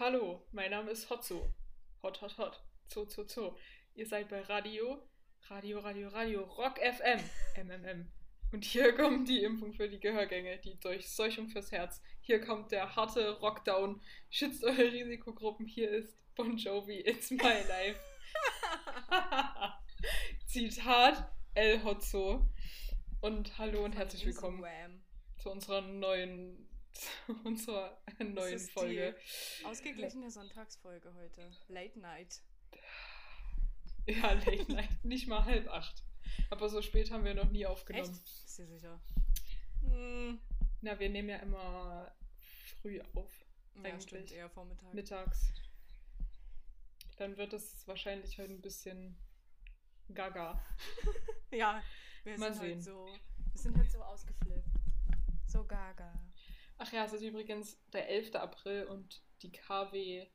Hallo, mein Name ist Hotzo. Hot, hot, hot. Zo, zo, zo. Ihr seid bei Radio, Radio, Radio, Radio, Rock FM, MMM. Und hier kommt die Impfung für die Gehörgänge, die Durchseuchung fürs Herz. Hier kommt der harte Rockdown. Schützt eure Risikogruppen. Hier ist Bon Jovi, It's My Life. Zitat El Hotzo. Und hallo und herzlich willkommen zu unserer neuen, zu unserer neuen Das ist Folge. Die ausgeglichene Sonntagsfolge heute. Late Night. Ja, Late Night, nicht mal halb acht. Aber so spät haben wir noch nie aufgenommen. Echt? Bist du sicher? Hm. Na, wir nehmen ja immer früh auf, Ja, Eigentlich. stimmt, eher Vormittag. mittags. Dann wird es wahrscheinlich heute ein bisschen gaga. Ja, wir Mal sind halt sehen. so. Wir sind halt so ausgeflippt. So gaga. Ach ja, es ist übrigens der 11. April und die KW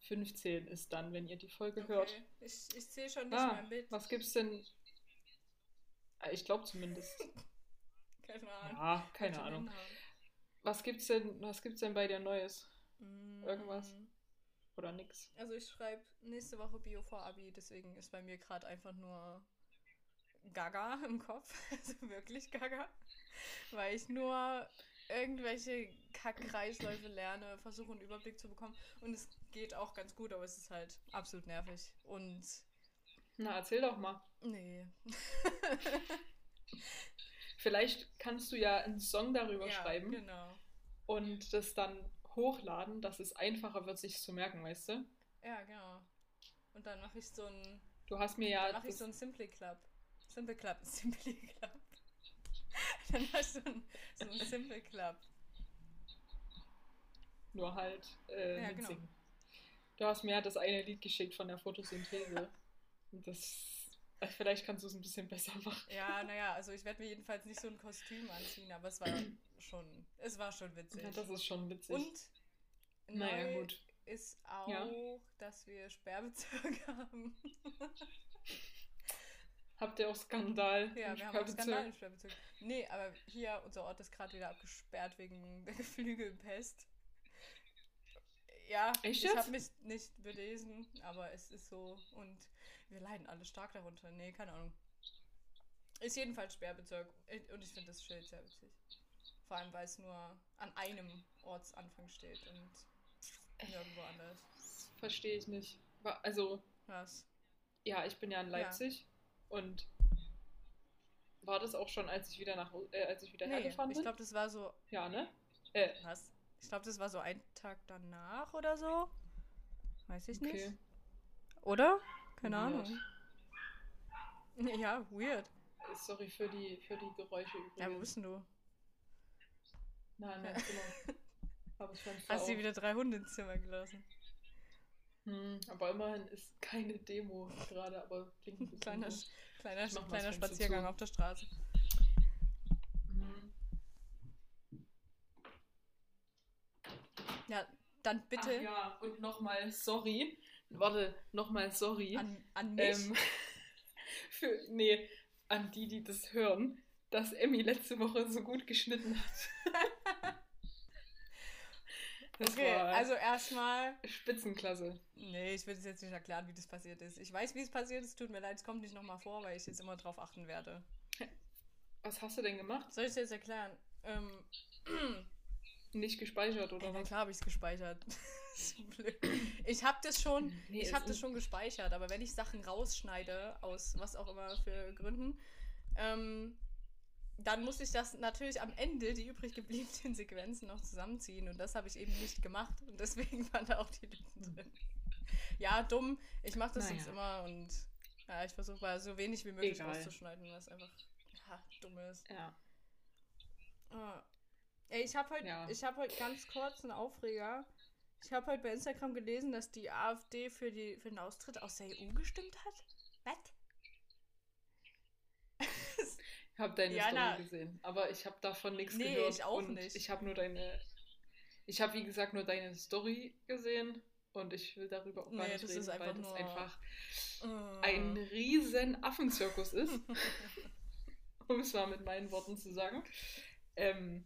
15 ist dann, wenn ihr die Folge hört. Okay. Ich, ich zähle schon nicht Ah, mal mit. was gibt's denn? Ah, Ich glaube zumindest. Keine Ahnung. Ja, keine Ahnung. Was gibt's denn, was gibt's denn bei dir Neues? Mm. Irgendwas? Oder nix? Also ich schreibe nächste Woche Bio vor Abi, deswegen ist bei mir gerade einfach nur Gaga im Kopf. Also wirklich Gaga. Weil ich nur irgendwelche Kackkreisläufe lerne, versuche einen Überblick zu bekommen. Und es geht auch ganz gut, aber es ist halt absolut nervig. Und Na, erzähl doch mal. nee. Vielleicht kannst du ja einen Song darüber ja, schreiben genau. und das dann hochladen, dass es einfacher wird, sich zu merken, weißt du? Ja, genau. Und dann mache ich so ein Du hast mir dann ja mache ich so ein Simply Club. Simple Club, Simply Club. dann mache ich so ein, so ein Simple Club. nur halt äh, Ja, genau. Du hast mir ja das eine Lied geschickt von der Photosynthese. und das äh, vielleicht kannst du es ein bisschen besser machen. Ja, naja, also ich werde mir jedenfalls nicht so ein Kostüm anziehen, aber es war schon, es war schon witzig. Ja, das ist schon witzig. Und Naja, neu gut. ist auch, Ja. dass wir Sperrbezirke haben. Habt ihr auch Skandal? ja, wir haben auch? Skandal im Sperrbezirk. Nee, aber hier, unser Ort ist gerade wieder abgesperrt wegen der Geflügelpest. Ja, Echt ich habe mich nicht belesen, aber es ist so und wir leiden alle stark darunter. Nee, keine Ahnung. Ist jedenfalls Sperrbezirk und ich finde das Schild sehr witzig. Vor allem, weil es nur an einem Ortsanfang steht und nirgendwo anders. Verstehe ich nicht. Also, Was? ja, ich bin ja in Leipzig und war das auch schon, als ich wieder nach äh, als ich wieder Nee, hergefahren ich bin? glaube, das war so. ja, ne? Äh, Was? Ich glaube, das war so ein Tag danach oder so. Weiß ich nicht. okay. Oder? Keine Weird. Ahnung. Ja, weird. Sorry für die für die Geräusche übrigens. Ja, wo bist denn du? Nein, nein, Zimmer. Ich Fenster Hast du wieder drei Hunde ins Zimmer gelassen? Hm, aber immerhin ist keine Demo gerade, aber klingt ein bisschen Kleiner, so. kleiner, kleiner Spaziergang auf der Straße. Hm. Ja, dann bitte Ach ja, und nochmal sorry. Warte, nochmal sorry. an, an mich. ähm, für, nee, an die, die das hören, dass Emmy letzte Woche so gut geschnitten hat. das okay, also erstmal. Spitzenklasse. Nee, ich will es jetzt nicht erklären, wie das passiert ist. Ich weiß, wie es passiert ist. Tut mir leid, es kommt nicht nochmal vor, weil ich jetzt immer drauf achten werde. Was hast du denn gemacht? Soll ich es jetzt erklären? Ähm, Nicht gespeichert oder Ja, na was? klar habe ich es gespeichert. Ich habe das schon, Nee, ich habe das schon gespeichert, aber wenn ich Sachen rausschneide, aus was auch immer für Gründen, ähm, dann muss ich das natürlich am Ende, die übrig gebliebenen Sequenzen noch zusammenziehen. Und das habe ich eben nicht gemacht. Und deswegen waren da auch die Lücken drin. Ja, dumm. Ich mache das Naja. sonst immer und ja, ich versuche mal so wenig wie möglich Egal. rauszuschneiden, was einfach ja, dumm ist. Ja. Ah. Ey, ich habe heute Ja. ich hab heut ganz kurz einen Aufreger. Ich habe heute bei Instagram gelesen, dass die AfD für, die, für den Austritt aus der EU gestimmt hat. Was? Ich habe deine Jana. Story gesehen, aber ich habe davon nichts Nee, gehört. ich auch und nicht. Ich habe nur deine. Ich habe wie gesagt nur deine Story gesehen und ich will darüber auch gar Nee, nicht das reden, ist weil das einfach Äh. ein riesen Affenzirkus ist, um es mal mit meinen Worten zu sagen. Ähm,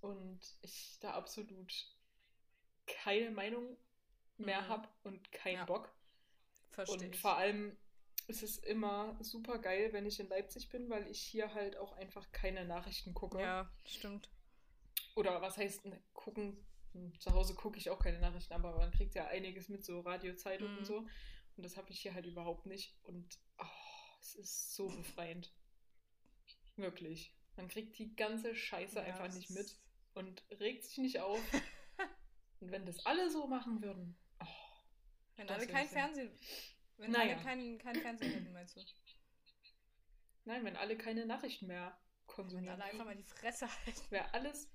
und ich da absolut keine Meinung mehr Mhm. habe und keinen Ja. Bock. Verstehe Und vor allem ist es immer super geil, wenn ich in Leipzig bin, weil ich hier halt auch einfach keine Nachrichten gucke. Ja, stimmt. Oder was heißt gucken? Hm, Zu Hause gucke ich auch keine Nachrichten, aber man kriegt ja einiges mit so Radio, Zeitung Mhm. und so. Und das habe ich hier halt überhaupt nicht. Und oh, es ist so befreiend. Wirklich. Man kriegt die ganze Scheiße Ja, einfach nicht ist- mit und regt sich nicht auf. und wenn das alle so machen würden. Oh, Wenn alle kein Fernsehen. Wenn Naja. alle kein, kein Fernsehen hätten, meinst du? nein, wenn alle keine Nachrichten mehr Wenn konsumieren. alle einfach mal die Fresse halten. Wäre alles.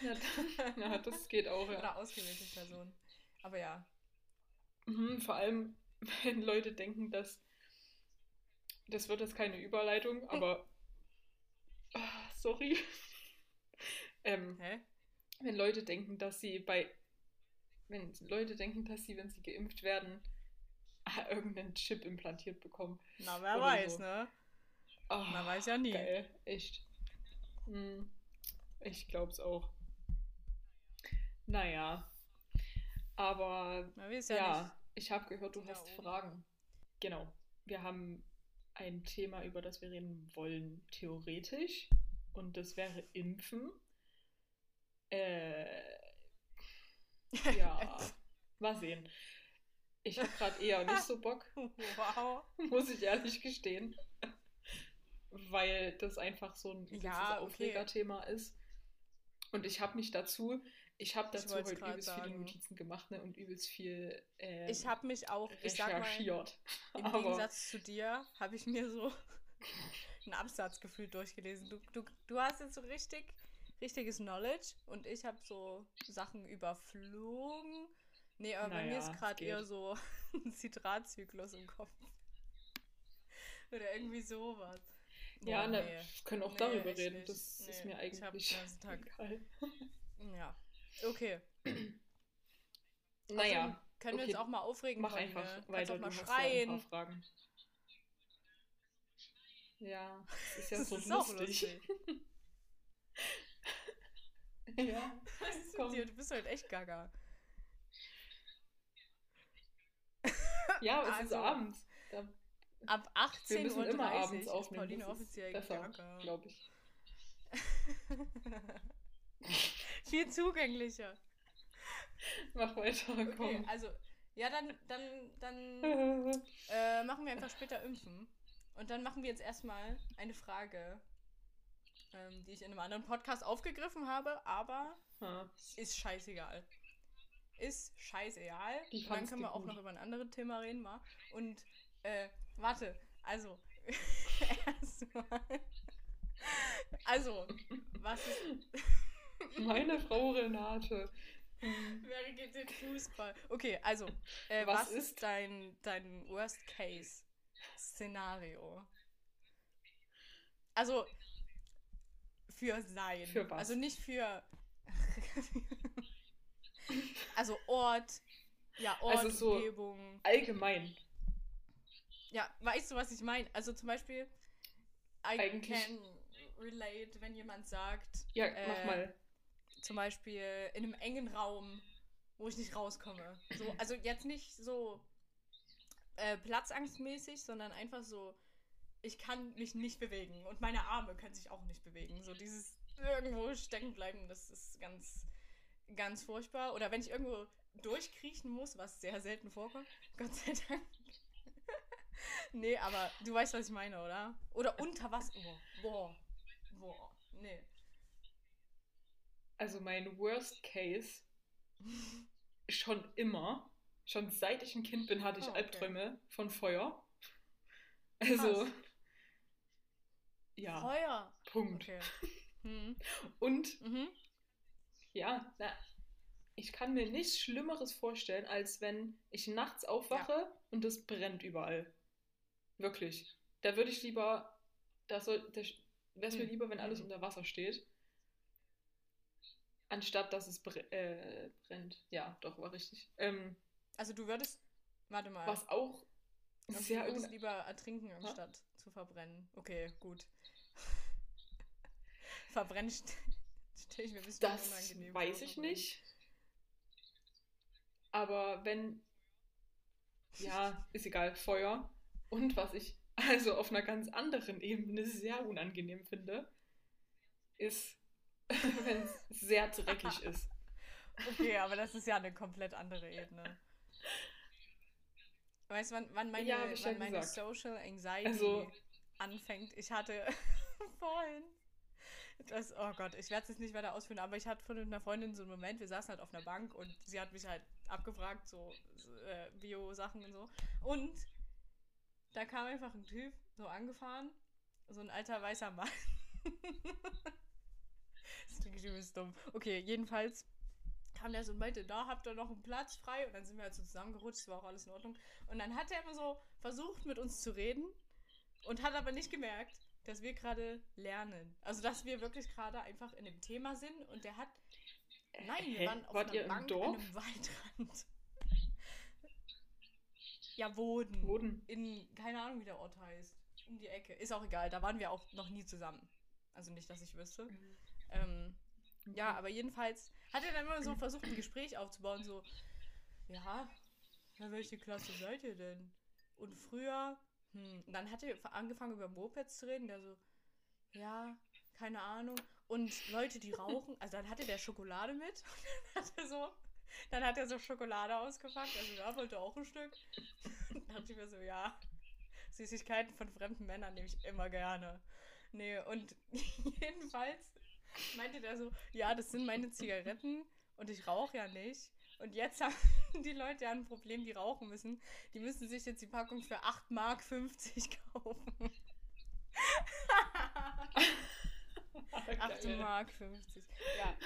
Ja, dann, ja, das geht auch, ja. Oder ausgewählte Personen. Aber ja. Mhm, vor allem, wenn Leute denken, dass. Das wird jetzt keine Überleitung, aber. Ah, sorry. ähm, Hä? wenn Leute denken, dass sie bei. Wenn Leute denken, dass sie, wenn sie geimpft werden, irgendeinen Chip implantiert bekommen. Na, wer Oder weiß, so. ne? Ah, Man weiß ja nie. Geil, echt. Hm, ich glaub's auch. Naja. Aber ja, ja, ich habe gehört, du hast oben. Fragen. Genau. Wir haben ein Thema, über das wir reden wollen, theoretisch. Und das wäre Impfen. Äh, ja, mal sehen. Ich habe gerade eher nicht so Bock, Wow. muss ich ehrlich gestehen. Weil das einfach so ein Ja, okay. Aufregerthema ist. Und ich habe mich dazu, ich habe dazu heute grad übelst viele sagen. Notizen gemacht ne, und übelst viel ähm, Ich habe mich auch, ich sag mal, recherchiert. im Aber Gegensatz zu dir, habe ich mir so einen Absatz gefühlt durchgelesen. Du, du, du hast jetzt so richtig, richtiges Knowledge und ich habe so Sachen überflogen. Nee, aber bei mir Naja, ist gerade eher so ein Zitratzyklus im Kopf. Oder irgendwie sowas. ja, Boah, ne, nee. wir können auch Nee, darüber reden. nicht. Das ist Nee, mir ich hab eigentlich den ganzen Tag- egal. Ja. Okay. Naja, Also, können wir okay. uns auch mal aufregen, mach einfach Kannst weiter. auch mal schreien. Ja, ja, das ist ja Das so ist auch lustig. ja, Was ist Komm. mit dir? Du bist halt echt gaga. Ja, es ist Also, abends. Da, Ab wir 18.30 müssen Uhr immer abends ist aufnehmen. Pauline ist offiziell besser, glaube ich. Viel zugänglicher. Mach weiter, Okay, komm. also, ja, dann, dann, dann äh, machen wir einfach später impfen. Und dann machen wir jetzt erstmal eine Frage, ähm, die ich in einem anderen Podcast aufgegriffen habe, aber ist scheißegal. Ist scheißegal. Und dann können wir auch gut. noch über ein anderes Thema reden, mal. Und, äh, warte, also, erstmal. Also, was ist. Meine Frau Renate. Hm, Wer geht den Fußball? Okay, also, äh, Was was, ist, ist- dein, dein Worst-Case-Szenario? Also, für sein. Für was? Also nicht für. also Ort, ja, Ort, Also so- Umgebung. Allgemein. Ja, weißt du, was ich meine? Also zum Beispiel, I Eigentlich- can relate, wenn jemand sagt, Ja, Äh, mach mal. zum Beispiel in einem engen Raum, wo ich nicht rauskomme. So, also jetzt nicht so äh, platzangstmäßig, sondern einfach so, ich kann mich nicht bewegen und meine Arme können sich auch nicht bewegen. So dieses irgendwo stecken bleiben, das ist ganz, ganz furchtbar. Oder wenn ich irgendwo durchkriechen muss, was sehr selten vorkommt, Gott sei Dank. nee, aber du weißt, was ich meine, oder? Oder unter Wasser. Boah, boah, boah, nee. Also mein Worst Case schon immer, schon seit ich ein Kind bin, hatte ich Oh, okay. Albträume von Feuer. Also, Krass. ja, Feuer. Punkt. Okay. Hm. Und Mhm. Ja, na, ich kann mir nichts Schlimmeres vorstellen, als wenn ich nachts aufwache und es brennt überall. Wirklich. Da würde ich lieber, da soll, da wäre es mir Hm. lieber, wenn alles Hm. unter Wasser steht, anstatt dass es bre äh, brennt. Ja, doch, war richtig. Ähm, Also du würdest. Warte mal. was auch du sehr würdest un lieber ertrinken, Ha? anstatt zu verbrennen. Okay, gut. Verbrennen st- stelle ich mir ein bisschen Das unangenehm weiß vor, ich nicht. Aber wenn, ja, ist egal, Feuer. Und was ich also auf einer ganz anderen Ebene sehr unangenehm finde, ist, wenn es sehr dreckig ist. Okay, aber das ist ja eine komplett andere Ebene. Weißt du, wann, wann meine, Ja, wann meine. Social Anxiety Also- anfängt? Ich hatte vorhin. Das, oh Gott, ich werde es jetzt nicht weiter ausführen, aber ich hatte mit einer Freundin so einen Moment, wir saßen halt auf einer Bank und sie hat mich halt abgefragt, so, äh, Bio-Sachen und so. Und da kam einfach ein Typ so angefahren, so ein alter weißer Mann. das klingt übelst dumm. Okay, jedenfalls kam der so und meinte, da habt ihr noch einen Platz frei. Und dann sind wir halt so zusammengerutscht, war auch alles in Ordnung. Und dann hat er immer so versucht, mit uns zu reden und hat aber nicht gemerkt, dass wir gerade lernen. Also, dass wir wirklich gerade einfach in dem Thema sind und der hat. Nein, wir Hä? waren auf Wart einer Bank an einem Waldrand. Ja, Woden. Woden. In, keine Ahnung, wie der Ort heißt. Um die Ecke. Ist auch egal, da waren wir auch noch nie zusammen. Also nicht, dass ich wüsste. Ähm, ja, aber jedenfalls hat er dann immer so versucht, ein Gespräch aufzubauen, so, ja, ja, welche Klasse seid ihr denn? Und früher, hm, und dann hat er angefangen über Mopeds zu reden, der so, ja, keine Ahnung. Und Leute, die rauchen, also dann hatte der Schokolade mit, und dann hat er so, dann hat er so Schokolade ausgepackt, also ja, wollte auch ein Stück. Und dann dachte ich mir so, ja, Süßigkeiten von fremden Männern nehme ich immer gerne. Nee, und jedenfalls meinte der so, ja, das sind meine Zigaretten und ich rauche ja nicht. Und jetzt haben die Leute ja ein Problem, die rauchen müssen. Die müssen sich jetzt die Packung für 8 Mark 50 kaufen. 8 Geil. Mark 50. Ja.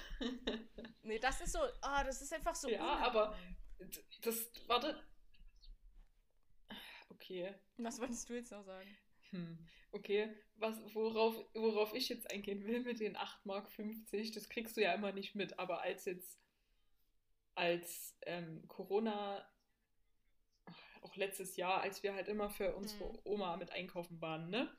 Nee, das ist so, ah, das ist einfach so. Ja, unangenehm. aber das, warte. Okay. Was wolltest du jetzt noch sagen? Hm. Okay, was, worauf, worauf ich jetzt eingehen will mit den 8,50 Mark, das kriegst du ja immer nicht mit, aber als jetzt, als ähm, Corona, auch letztes Jahr, als wir halt immer für unsere Mhm. Oma mit einkaufen waren, ne?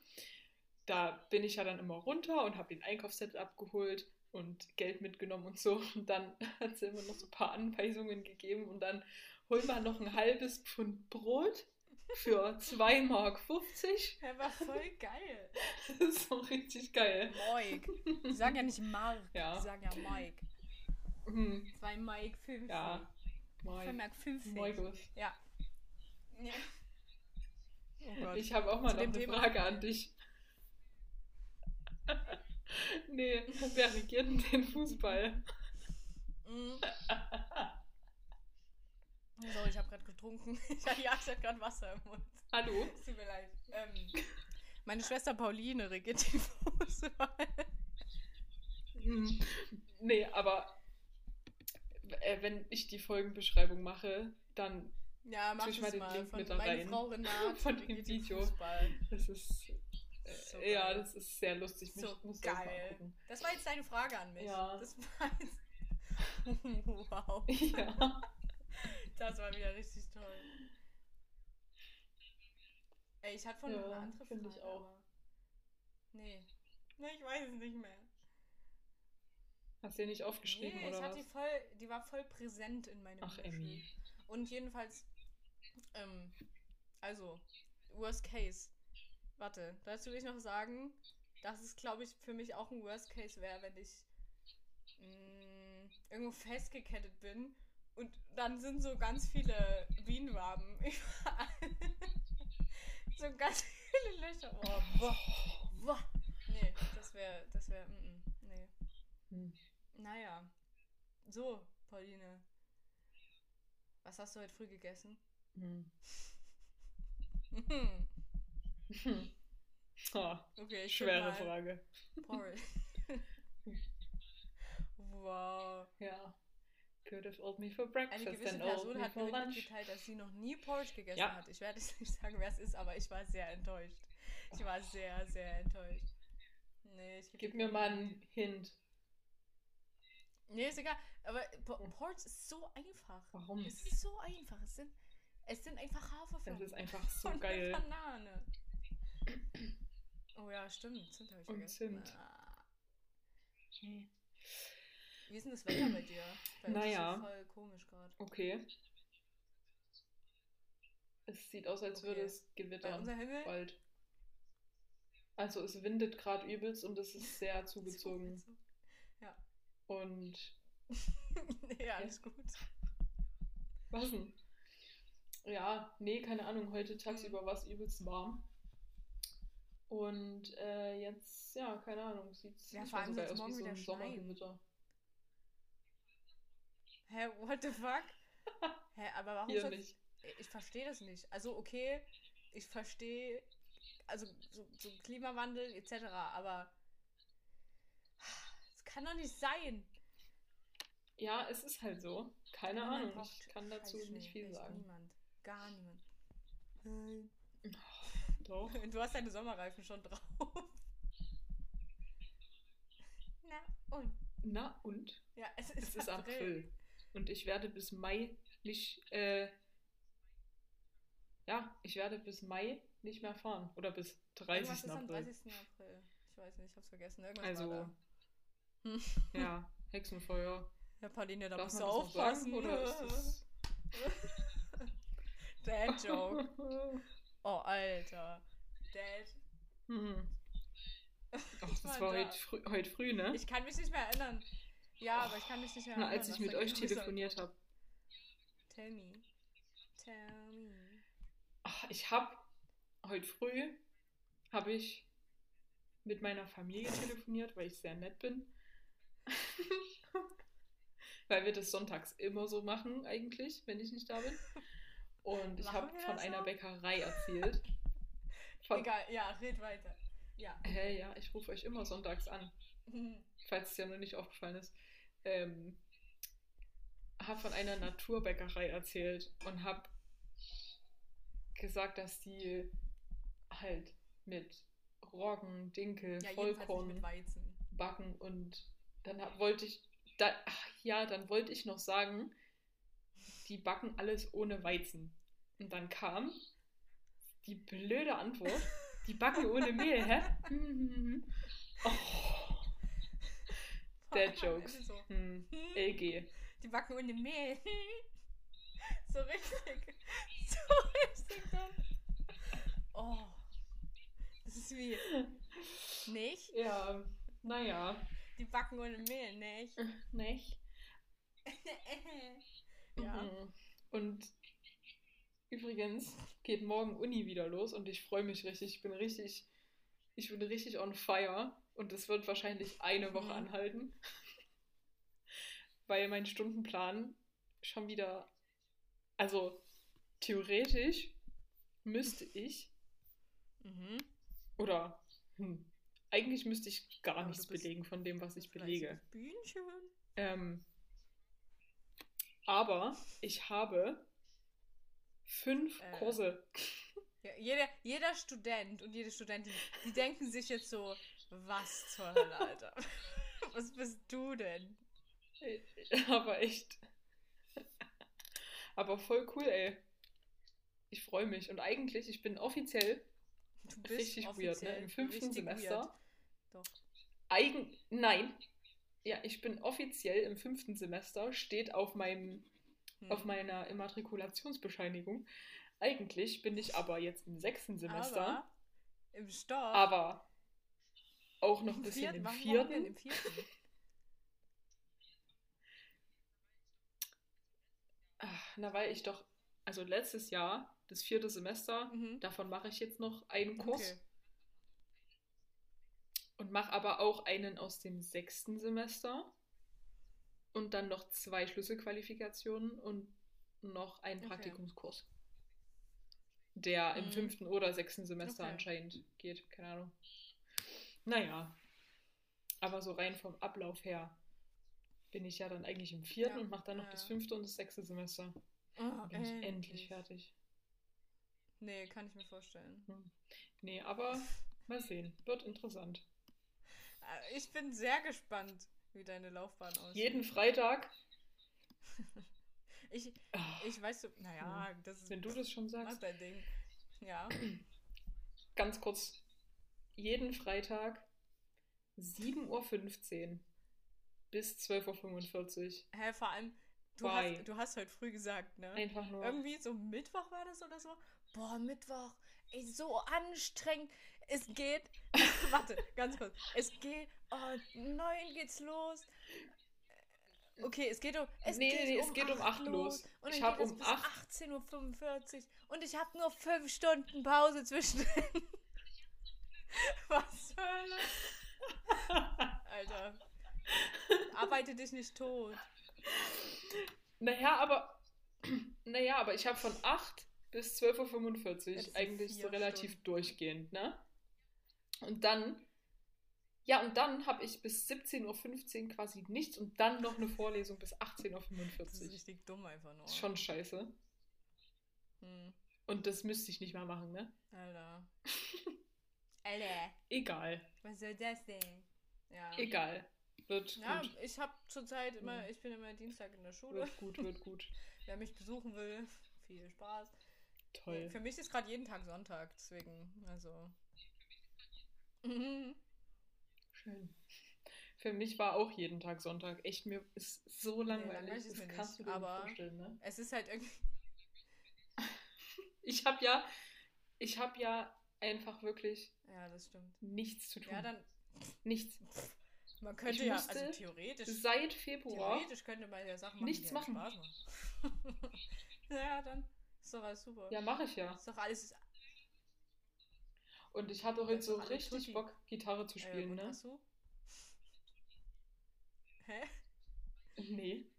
Da bin ich ja dann immer runter und habe den Einkaufsset abgeholt und Geld mitgenommen und so. Und dann hat sie immer noch so ein paar Anweisungen gegeben und dann hol mal noch ein halbes Pfund Brot für 2,50 Mark. Der war voll geil. Das ist so richtig geil. Moik. Die sagen ja nicht Mark, Ja. die sagen ja Mike. Hm, 2 Mike 50. ja. 2 Mike. 50. Moikus. Ja. ja. Oh. Ich habe auch mal Zu noch eine Thema- Frage an dich. nee, wer regiert denn den Fußball? Mm. So, ich habe gerade getrunken. Ich hatte, ja, ich hatte gerade Wasser im Mund. Hallo? Es Tut mir leid. Ähm, meine Schwester Pauline regiert den Fußball. Hm, nee, aber äh, wenn ich die Folgenbeschreibung mache, dann Ja, mach ich mal den mal. Link Von mit da rein. Frau Renate Von dem Video. Fußball. das ist äh, So ja, geil. das ist sehr lustig. So Ich muss das geil. angucken. Das war jetzt deine Frage an mich. Ja. Das war jetzt... wow. Ja. Das war wieder richtig toll. Ey, ich hatte noch Ja, eine andere find Frage. ich auch. Aber... Nee. Nee, ich weiß es nicht mehr. Hast du dir nicht aufgeschrieben nee, ich oder hatte die was? voll, die war voll präsent in meinem Ach. Emmy. Und jedenfalls, ähm, also, Worst Case. Warte, dazu will ich noch sagen, dass es, glaube ich, für mich auch ein Worst Case wäre, wenn ich mh, irgendwo festgekettet bin und dann sind so ganz viele Bienenwaben überall. so ganz viele Löcher. Oh, boah, boah. Nee, das wäre, das wäre, mm, mm, nee. Hm. Naja. So, Pauline. Was hast du heute früh gegessen? Hm. okay, Hm. Ich tipp schwere Frage. Porridge. wow. Ja. Could have old me for Eine breakfast gewisse and old Person hat mir mitgeteilt, dass sie noch nie Porridge gegessen Ja. hat. Ich werde jetzt nicht sagen, wer es ist, aber ich war sehr enttäuscht. Ich war sehr, sehr enttäuscht. Nee, ich Gib mir mal einen Hint. Nee, ist egal. Aber Po- Ja. Porridge ist so einfach. Warum? Es ist so einfach. Es sind, es sind einfach Das Haferflocken. ist einfach so und geil. Eine Banane. Oh ja, stimmt. Zimt habe ich Und vergessen. Zimt. Ah. Wie ist denn das Wetter bei dir? Bei Naja. Ist voll komisch gerade. Okay. Es sieht aus, als Okay. würde es gewittern. unser Himmel Bald. Also es windet gerade übelst und es ist sehr zugezogen. Und nee, alles gut. was denn? Ja, nee, keine Ahnung. Heute tagsüber war es übelst warm. Und äh, jetzt, ja, keine Ahnung, sieht es Ja, vor so allem soll's aus wie morgen so wieder ein. Sommergewitter. Hä, what the fuck? Hä, aber warum Hier soll nicht. Ich verstehe das nicht. Also, okay, ich verstehe, also so, so Klimawandel etc., aber kann doch nicht sein. Ja, es ist halt so. Keine Niemand Ahnung, braucht ich kann dazu Scheißschnee. nicht viel sagen. Niemand. Gar niemand. Nein. Doch. Du hast deine Sommerreifen schon drauf. Na und? Na und? Ja, es Es ist, ist April. Und ich werde bis Mai nicht, äh, ja, ich werde bis Mai nicht mehr fahren. Oder bis 30. Irgendwas ist am April. 30. April. Ich weiß nicht, ich hab's vergessen. Irgendwas Also, war da. Hm. ja, Hexenfeuer. Ja, Pauline, da Darf musst man du noch sagen? aufpassen. Oder ist das... Dad Joke. Oh, Alter. Dad. hm. Ach, das war da. heute früh, heute früh, ne? Ich kann mich nicht mehr erinnern. Ja, aber ich kann mich nicht mehr Na, erinnern. als ich mit euch telefoniert habe. Tell me. Tell me. Ach, ich habe heute früh habe ich mit meiner Familie telefoniert, weil ich sehr nett bin. weil wir das sonntags immer so machen eigentlich, wenn ich nicht da bin. Und ich habe von das einer so? Bäckerei erzählt. Von, Egal, ja, red weiter. Ja. Hä, ja, ich rufe euch immer sonntags an, falls es ja noch nicht aufgefallen ist. Ähm, habe von einer Naturbäckerei erzählt und habe gesagt, dass die halt mit Roggen, Dinkel, Ja, Vollkorn mit Weizen. backen und dann wollte ich, da, ach ja, dann wollte ich noch sagen, die backen alles ohne Weizen. Und dann kam die blöde Antwort, die backen ohne Mehl, hä? Mhm. oh, Dad Jokes. Ist so. hm. Hm, LG. Die backen ohne Mehl. So richtig. So richtig dann. Oh. Das ist wie. Nicht? Ja, naja, Die backen ohne Mehl, nicht? nicht? ja. Mhm. Und übrigens geht morgen Uni wieder los und ich freue mich richtig. Ich bin richtig, ich bin richtig on fire und es wird wahrscheinlich eine Woche Mhm. anhalten, weil mein Stundenplan schon wieder, also theoretisch müsste ich Mhm. oder hm, eigentlich müsste ich gar Aber nichts belegen von dem, was ich belege. Bühnchen. Ähm, aber ich habe fünf Äh. Kurse. Ja, jeder, jeder Student und jede Studentin, die denken sich jetzt so, was zur Hölle, Alter. Was bist du denn? Aber echt. Aber voll cool, ey. Ich freue mich. Und eigentlich, ich bin offiziell Du bist richtig weird, ne? Im fünften Semester. Weird. Doch. Eigen. Nein. Ja, ich bin offiziell im fünften Semester, steht auf meinem, Hm. auf meiner Immatrikulationsbescheinigung. Eigentlich bin ich aber jetzt im sechsten Semester. Aber im Stoff. aber auch noch ein im bisschen im warum denn vierten. im vierten? Ach, na, weil ich doch, also letztes Jahr, das vierte Semester, Mhm. davon mache ich jetzt noch einen Kurs Okay. und mache aber auch einen aus dem sechsten Semester und dann noch zwei Schlüsselqualifikationen und noch einen Okay. Praktikumskurs, der im Mhm. fünften oder sechsten Semester Okay. anscheinend geht, keine Ahnung. Naja, aber so rein vom Ablauf her bin ich ja dann eigentlich im vierten Ja, und mache dann noch ja, das fünfte und das sechste Semester. Oh, Dann bin ich endlich fertig. Nee, kann ich mir vorstellen. Hm. Nee, aber mal sehen. Wird interessant. Äh, Ich bin sehr gespannt, wie deine Laufbahn aussieht. Jeden Freitag. Ich, Ah, ich weiß so, naja, das ist wenn du das schon mach sagst. dein Ding. Ja. Ganz kurz. Jeden Freitag 7.15 Uhr bis 12.45 Uhr. Hä, vor allem, Du Why? hast, du hast heute früh gesagt, ne? Einfach nur. Irgendwie so Mittwoch war das oder so. Boah, Mittwoch. Ey, so anstrengend. Es geht. Warte, ganz kurz. Es geht. Oh, neun geht's los. Okay, es geht um. Es Nee, geht nee, um es geht um 8 los. Und Ich dann hab geht es um bis 8 18.45 Uhr. Und ich habe nur 5 Stunden Pause zwischen. Was zur Hölle? Alter. Arbeite dich nicht tot. Naja, aber. Naja, aber ich habe von 8 bis 12.45 Jetzt Uhr eigentlich so relativ Stunden. durchgehend, ne? Und dann. Ja, und dann habe ich bis 17.15 Uhr quasi nichts und dann noch eine Vorlesung bis 18.45 Das ist Uhr. richtig dumm einfach nur. Ist schon scheiße. Hm. Und das müsste ich nicht mal machen, ne? Alter. Alter. Egal. Was soll das denn? Ja. Egal. Wird Ja, gut. ich habe zurzeit immer, Mhm. ich bin immer Dienstag in der Schule. Wird gut, wird gut. Wer mich besuchen will, viel Spaß. Toll. Für mich ist gerade jeden Tag Sonntag, deswegen, also. Mhm. Schön. Für mich war auch jeden Tag Sonntag. Echt, mir ist so langweilig. langweilig ist das kannst nicht, du dir aber- vorstellen, ne? Es ist halt irgendwie. Ich habe ja, ich habe ja einfach wirklich Ja, das stimmt. nichts zu tun. Ja, dann. nichts. Man könnte Ich ja, also theoretisch. Seit Februar. Theoretisch könnte man ja Sachen machen, nichts machen. Spaß machen. ja, dann ist doch alles super. Ja, mache ich ja. Ist doch alles. Und ich hatte heute ist so richtig tutti. Bock, Gitarre zu Äh, spielen, und ne? hast du? Hä? Nee.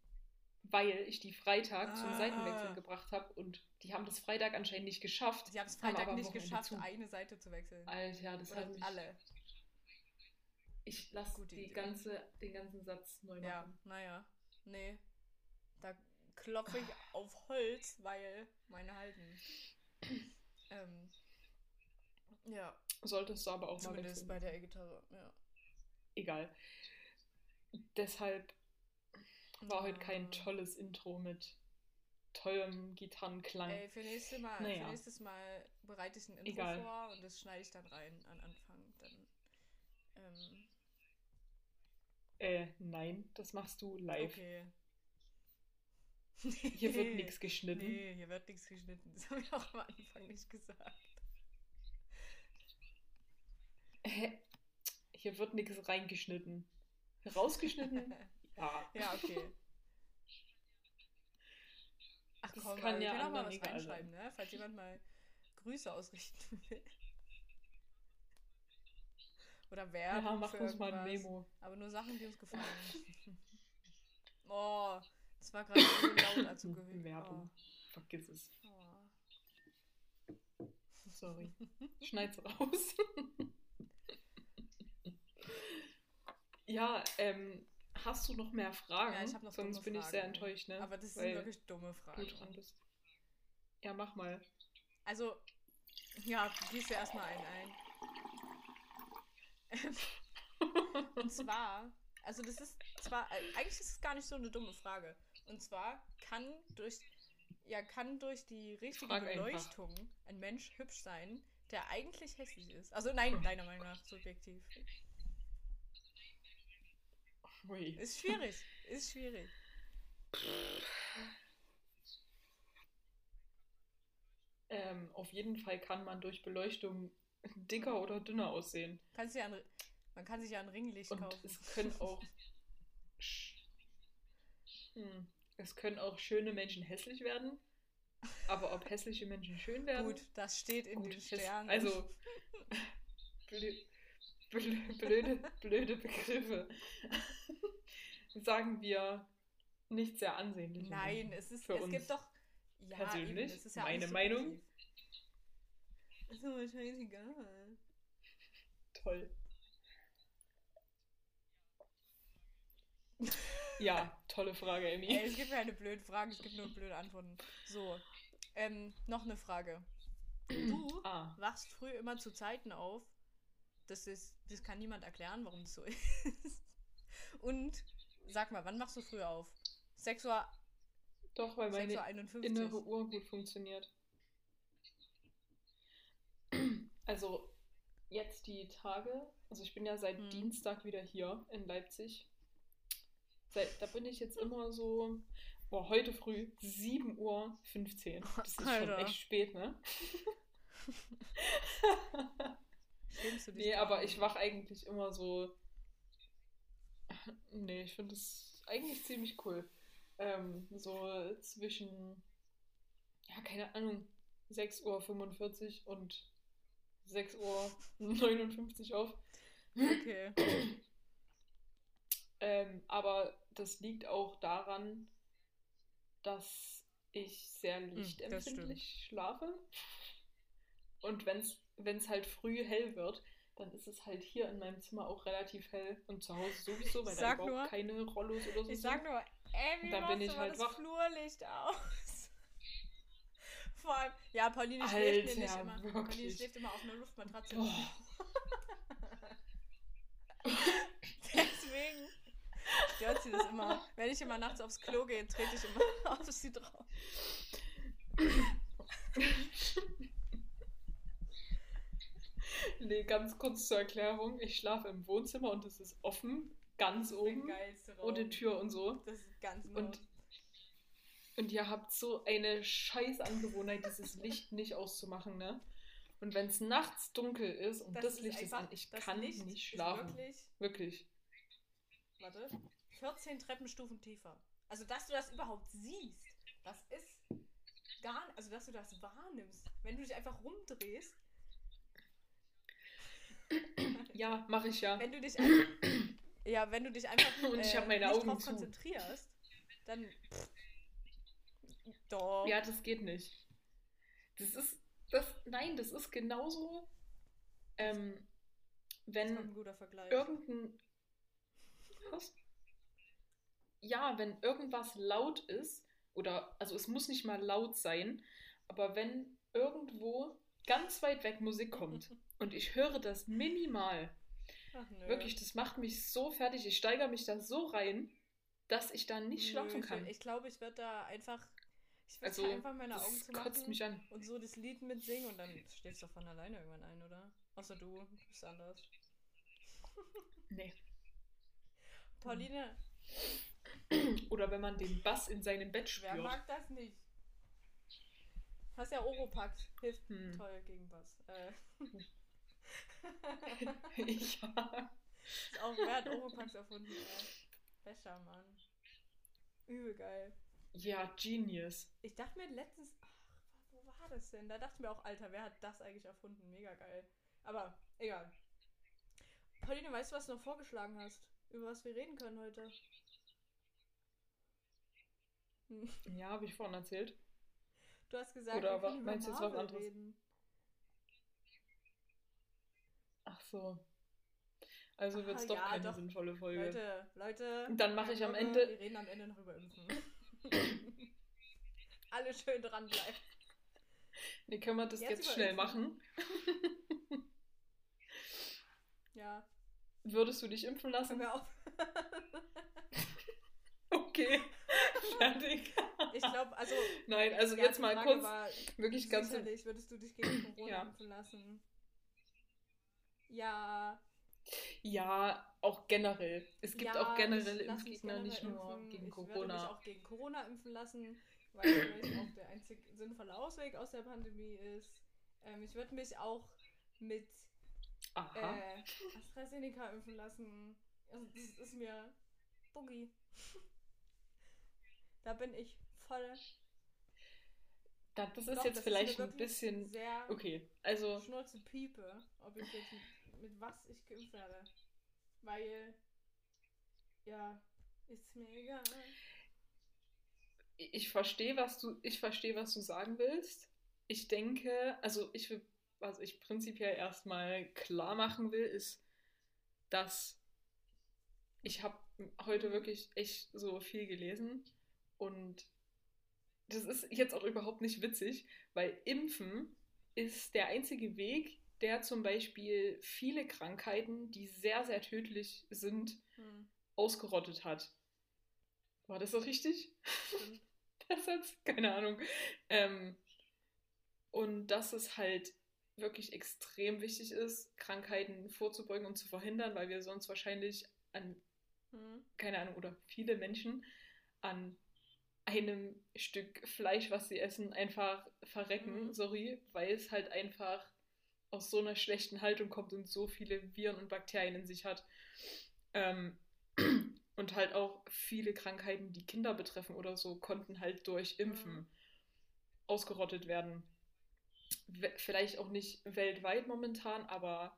Weil ich die Freitag zum Ah. Seitenwechseln gebracht habe und die haben das Freitag anscheinend nicht geschafft. Sie haben es Freitag nicht geschafft, zu. eine Seite zu wechseln. Alter, das Oder hat mich. alle. Ich lasse die Idee. ganze, den ganzen Satz neu Ja, machen. naja. Nee. Da klopfe ich auf Holz, weil meine halten. ähm, ja, Solltest du aber auch mal zumindest wechseln. bei der E-Gitarre. Ja. Egal. Deshalb war heute kein Ah. tolles Intro mit tollem Gitarrenklang. Ey, für, nächste mal, Naja. für nächstes Mal bereite ich ein Intro Egal. vor und das schneide ich dann rein an Anfang. Dann, ähm, Äh, nein, das machst du live. okay. Hier wird nichts geschnitten. Nee, hier wird nichts geschnitten. Das habe ich auch am Anfang nicht gesagt. Hä? Hier wird nichts reingeschnitten. Rausgeschnitten? ja. Ja, okay. Ach Das komm, kann kann wir ja können auch mal was reinschreiben, ne? Falls jemand mal Grüße ausrichten will. Oder Werbung Ja, mach uns mal ein. Memo. Aber nur Sachen, die uns gefallen. oh, das war gerade so laut, als du gehört Werbung. Vergiss es. Oh. Sorry. Schneid's raus. ja, ähm, hast du noch mehr Fragen? Ja, ich hab noch Sonst bin ich sehr Fragen. enttäuscht, ne? Aber das sind Weil wirklich dumme du Fragen. dran bist. Ja, mach mal. Also, ja, gehst du erstmal einen ein. Und zwar, also das ist zwar, äh, eigentlich ist es gar nicht so eine dumme Frage. Und zwar kann durch, ja, kann durch die richtige Frag einfach. Beleuchtung ein Mensch hübsch sein, der eigentlich hässlich ist. Also nein, deiner Meinung nach, subjektiv. Ui. Ist schwierig, ist schwierig. Ähm, auf jeden Fall kann man durch Beleuchtung dicker oder dünner aussehen. Kannst ja ein, man kann sich ja ein Ringlicht Und kaufen. es können auch. hm, es können auch schöne Menschen hässlich werden. Aber ob hässliche Menschen schön werden? Gut, das steht in Gut, den Sternen. Also, blö, blö, blöde, blöde Begriffe. Sagen wir nicht sehr ansehnlich. Nein, es ist, für es uns gibt doch. Ja, persönlich, eben, es ist ja meine Meinung. Ist aber scheißegal. Toll. Ja, tolle Frage, Emmy. Ey, es gibt keine blöden Fragen, es gibt nur blöde Antworten. So, ähm, noch eine Frage. Du Ah, wachst früh immer zu Zeiten auf. Das ist, das kann niemand erklären, warum das so ist. Und sag mal, wann machst du früh auf? 6 Uhr, doch, weil 6 Uhr meine 51. innere Uhr gut funktioniert. Also, jetzt die Tage, also ich bin ja seit Hm. Dienstag wieder hier in Leipzig. Seit, da bin ich jetzt immer so, Boah, heute früh 7.15 Uhr. Das ist Alter. schon echt spät, ne? Schämst du dich Nee, aber ich wach eigentlich immer so. Nee, ich finde das eigentlich ziemlich cool. Ähm, so zwischen, ja, keine Ahnung, 6.45 Uhr und 6.59 Uhr auf. Okay. Ähm, aber das liegt auch daran, dass ich sehr Hm, lichtempfindlich schlafe. Und wenn es halt früh hell wird, dann ist es halt hier in meinem Zimmer auch relativ hell und zu Hause sowieso, weil da überhaupt nur- keine Rollos oder so Ich sind. sag nur, ey, wie Dann bin ich halt das wach. Flurlicht aus? Vor allem, ja, Pauline schläft Alter, immer. Pauline wirklich. schläft immer auf einer Luftmatratze. Boah. Stört sie das immer. Wenn ich immer nachts aufs Klo gehe, trete ich immer auf sie drauf. Nee, ganz kurz zur Erklärung. Ich schlafe im Wohnzimmer und es ist offen, ganz Das ist oben, ohne Tür und so. Das ist ganz Und- und Und ihr habt so eine scheiß Angewohnheit, dieses Licht nicht auszumachen, ne? Und wenn es nachts dunkel ist und das, Licht ist an, ich das kann Licht nicht ist schlafen. Wirklich, Wirklich. Warte, 14 Treppenstufen tiefer. Also, dass du das überhaupt siehst, das ist gar nicht, also, dass du das wahrnimmst. Wenn du dich einfach rumdrehst, Ja, mache ich ja. wenn du dich einfach, ja, wenn du dich einfach Und ich hab meine nicht Augen drauf zu. konzentrierst, dann, pff, doch. Ja, das geht nicht. Das ist, das, nein, das ist genauso, ähm, das wenn kommt ein guter Vergleich. irgendein, was? Ja, wenn irgendwas laut ist, oder, also es muss nicht mal laut sein, aber wenn irgendwo ganz weit weg Musik kommt und ich höre das minimal, wirklich, das macht mich so fertig, ich steigere mich da so rein, dass ich da nicht schlafen kann. Ich glaube, ich werde da einfach, ich werde Also, einfach meine Augen zu machen und so das Lied mitsingen und dann schläfst du von alleine irgendwann ein, oder? Außer du bist anders. Nee. Pauline, Oder wenn man den Bass in seinem Bett wer spürt. mag das nicht? Hast ja Oropax, hilft Hm. toll gegen Bass. Äh. ja. Ist auch, wer hat Oropax erfunden? Ey? Becher, Mann. Übel geil. ja, Genius. Ich dachte mir letztens, ach, wo war das denn? Da dachte ich mir auch, Alter, wer hat das eigentlich erfunden? Mega geil. Aber egal. Pauline, weißt du, was du noch vorgeschlagen hast? Über was wir reden können heute? Hm. Ja, habe ich vorhin erzählt. Du hast gesagt, Oder wir können über was Marvel anderes? reden. Ach so. Also wird es doch ja, keine doch. sinnvolle Folge. Leute, Leute. Dann mache ich am keine Ende- Wir reden am Ende noch über Impfen. Alle schön dranbleiben. Nee, können wir das Jetzt jetzt, schnell Impfen. machen? Ja, Würdest du dich impfen lassen? wir auf. Okay. Fertig. Ich glaube, also. Nein, also die jetzt mal Frage kurz, war, wirklich ganz. Sicherlich würdest du dich gegen Corona Ja. impfen lassen. Ja. Ja, auch generell. Es gibt ja, auch generell ich lass mich Impfgegner, nicht nur impfen. gegen Ich würde mich Corona. auch gegen Corona impfen lassen, weil es auch der einzig sinnvolle Ausweg aus der Pandemie ist. Ähm, ich würde mich auch mit. Äh, AstraZeneca impfen lassen. Also das ist mir Boogie. Da bin ich voll. Da- das ist Doch, jetzt das vielleicht mir ein bisschen. sehr Okay, also. Schnurze Piepe, ob ich jetzt mit, mit was ich geimpft werde. Weil, ja, ist mir egal. ich verstehe, was du, ich verstehe, was du sagen willst. Ich denke, also ich will, was ich prinzipiell erstmal klar machen will, ist, dass ich habe heute wirklich echt so viel gelesen und das ist jetzt auch überhaupt nicht witzig, weil Impfen ist der einzige Weg, der zum Beispiel viele Krankheiten, die sehr, sehr tödlich sind, Hm, ausgerottet hat. War das so richtig? stimmt. Das jetzt, keine Ahnung. Ähm, und dass es halt wirklich extrem wichtig ist, Krankheiten vorzubeugen und zu verhindern, weil wir sonst wahrscheinlich an, Hm. keine Ahnung, oder viele Menschen an einem Stück Fleisch, was sie essen, einfach verrecken, Mhm. sorry, weil es halt einfach aus so einer schlechten Haltung kommt und so viele Viren und Bakterien in sich hat. Ähm, und halt auch viele Krankheiten, die Kinder betreffen oder so, konnten halt durch Impfen Mhm. ausgerottet werden. Vielleicht auch nicht weltweit momentan, aber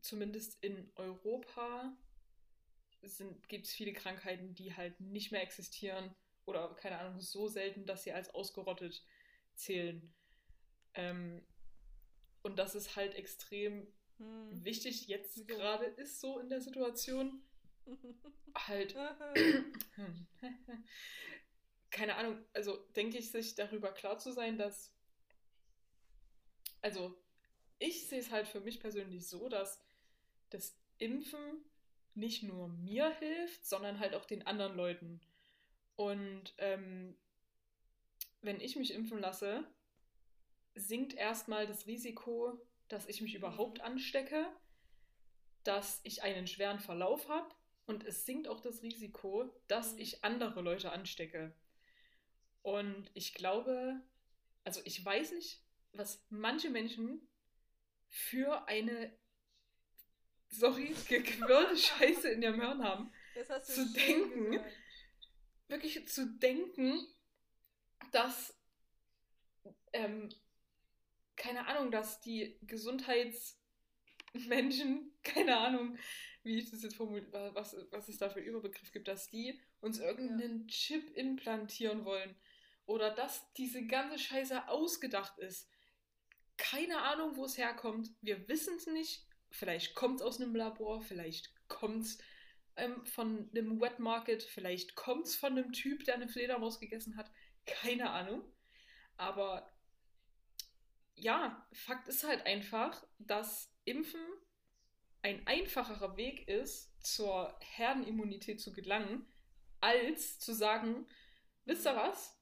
zumindest in Europa gibt es viele Krankheiten, die halt nicht mehr existieren oder keine Ahnung, so selten, dass sie als ausgerottet zählen. Ähm, und das ist halt extrem Hm. wichtig jetzt Wieso? gerade ist so in der Situation. Halt, keine Ahnung, also denke ich, sich darüber klar zu sein, dass, also ich sehe es halt für mich persönlich so, dass das Impfen nicht nur mir hilft, sondern halt auch den anderen Leuten. Und ähm, wenn ich mich impfen lasse, sinkt erstmal das Risiko, dass ich mich überhaupt Mhm. anstecke, dass ich einen schweren Verlauf habe und es sinkt auch das Risiko, dass Mhm. ich andere Leute anstecke. Und ich glaube, also ich weiß nicht, was manche Menschen für eine, sorry, gequirlte Scheiße in ihrem Hirn haben. Zu denken. gesagt. Wirklich zu denken, dass, ähm, keine Ahnung, dass die Gesundheitsmenschen, keine Ahnung, wie ich das jetzt formuliere, was, was es da für einen Überbegriff gibt, dass die uns irgendeinen Chip implantieren wollen. Oder dass diese ganze Scheiße ausgedacht ist. Keine Ahnung, wo es herkommt. Wir wissen es nicht. Vielleicht kommt es aus einem Labor, vielleicht kommt es ähm, von einem Wet Market, vielleicht kommt es von einem Typ, der eine Fledermaus gegessen hat. Keine Ahnung. Aber ja, Fakt ist halt einfach, dass Impfen ein einfacherer Weg ist, zur Herdenimmunität zu gelangen, als zu sagen, wisst ihr was?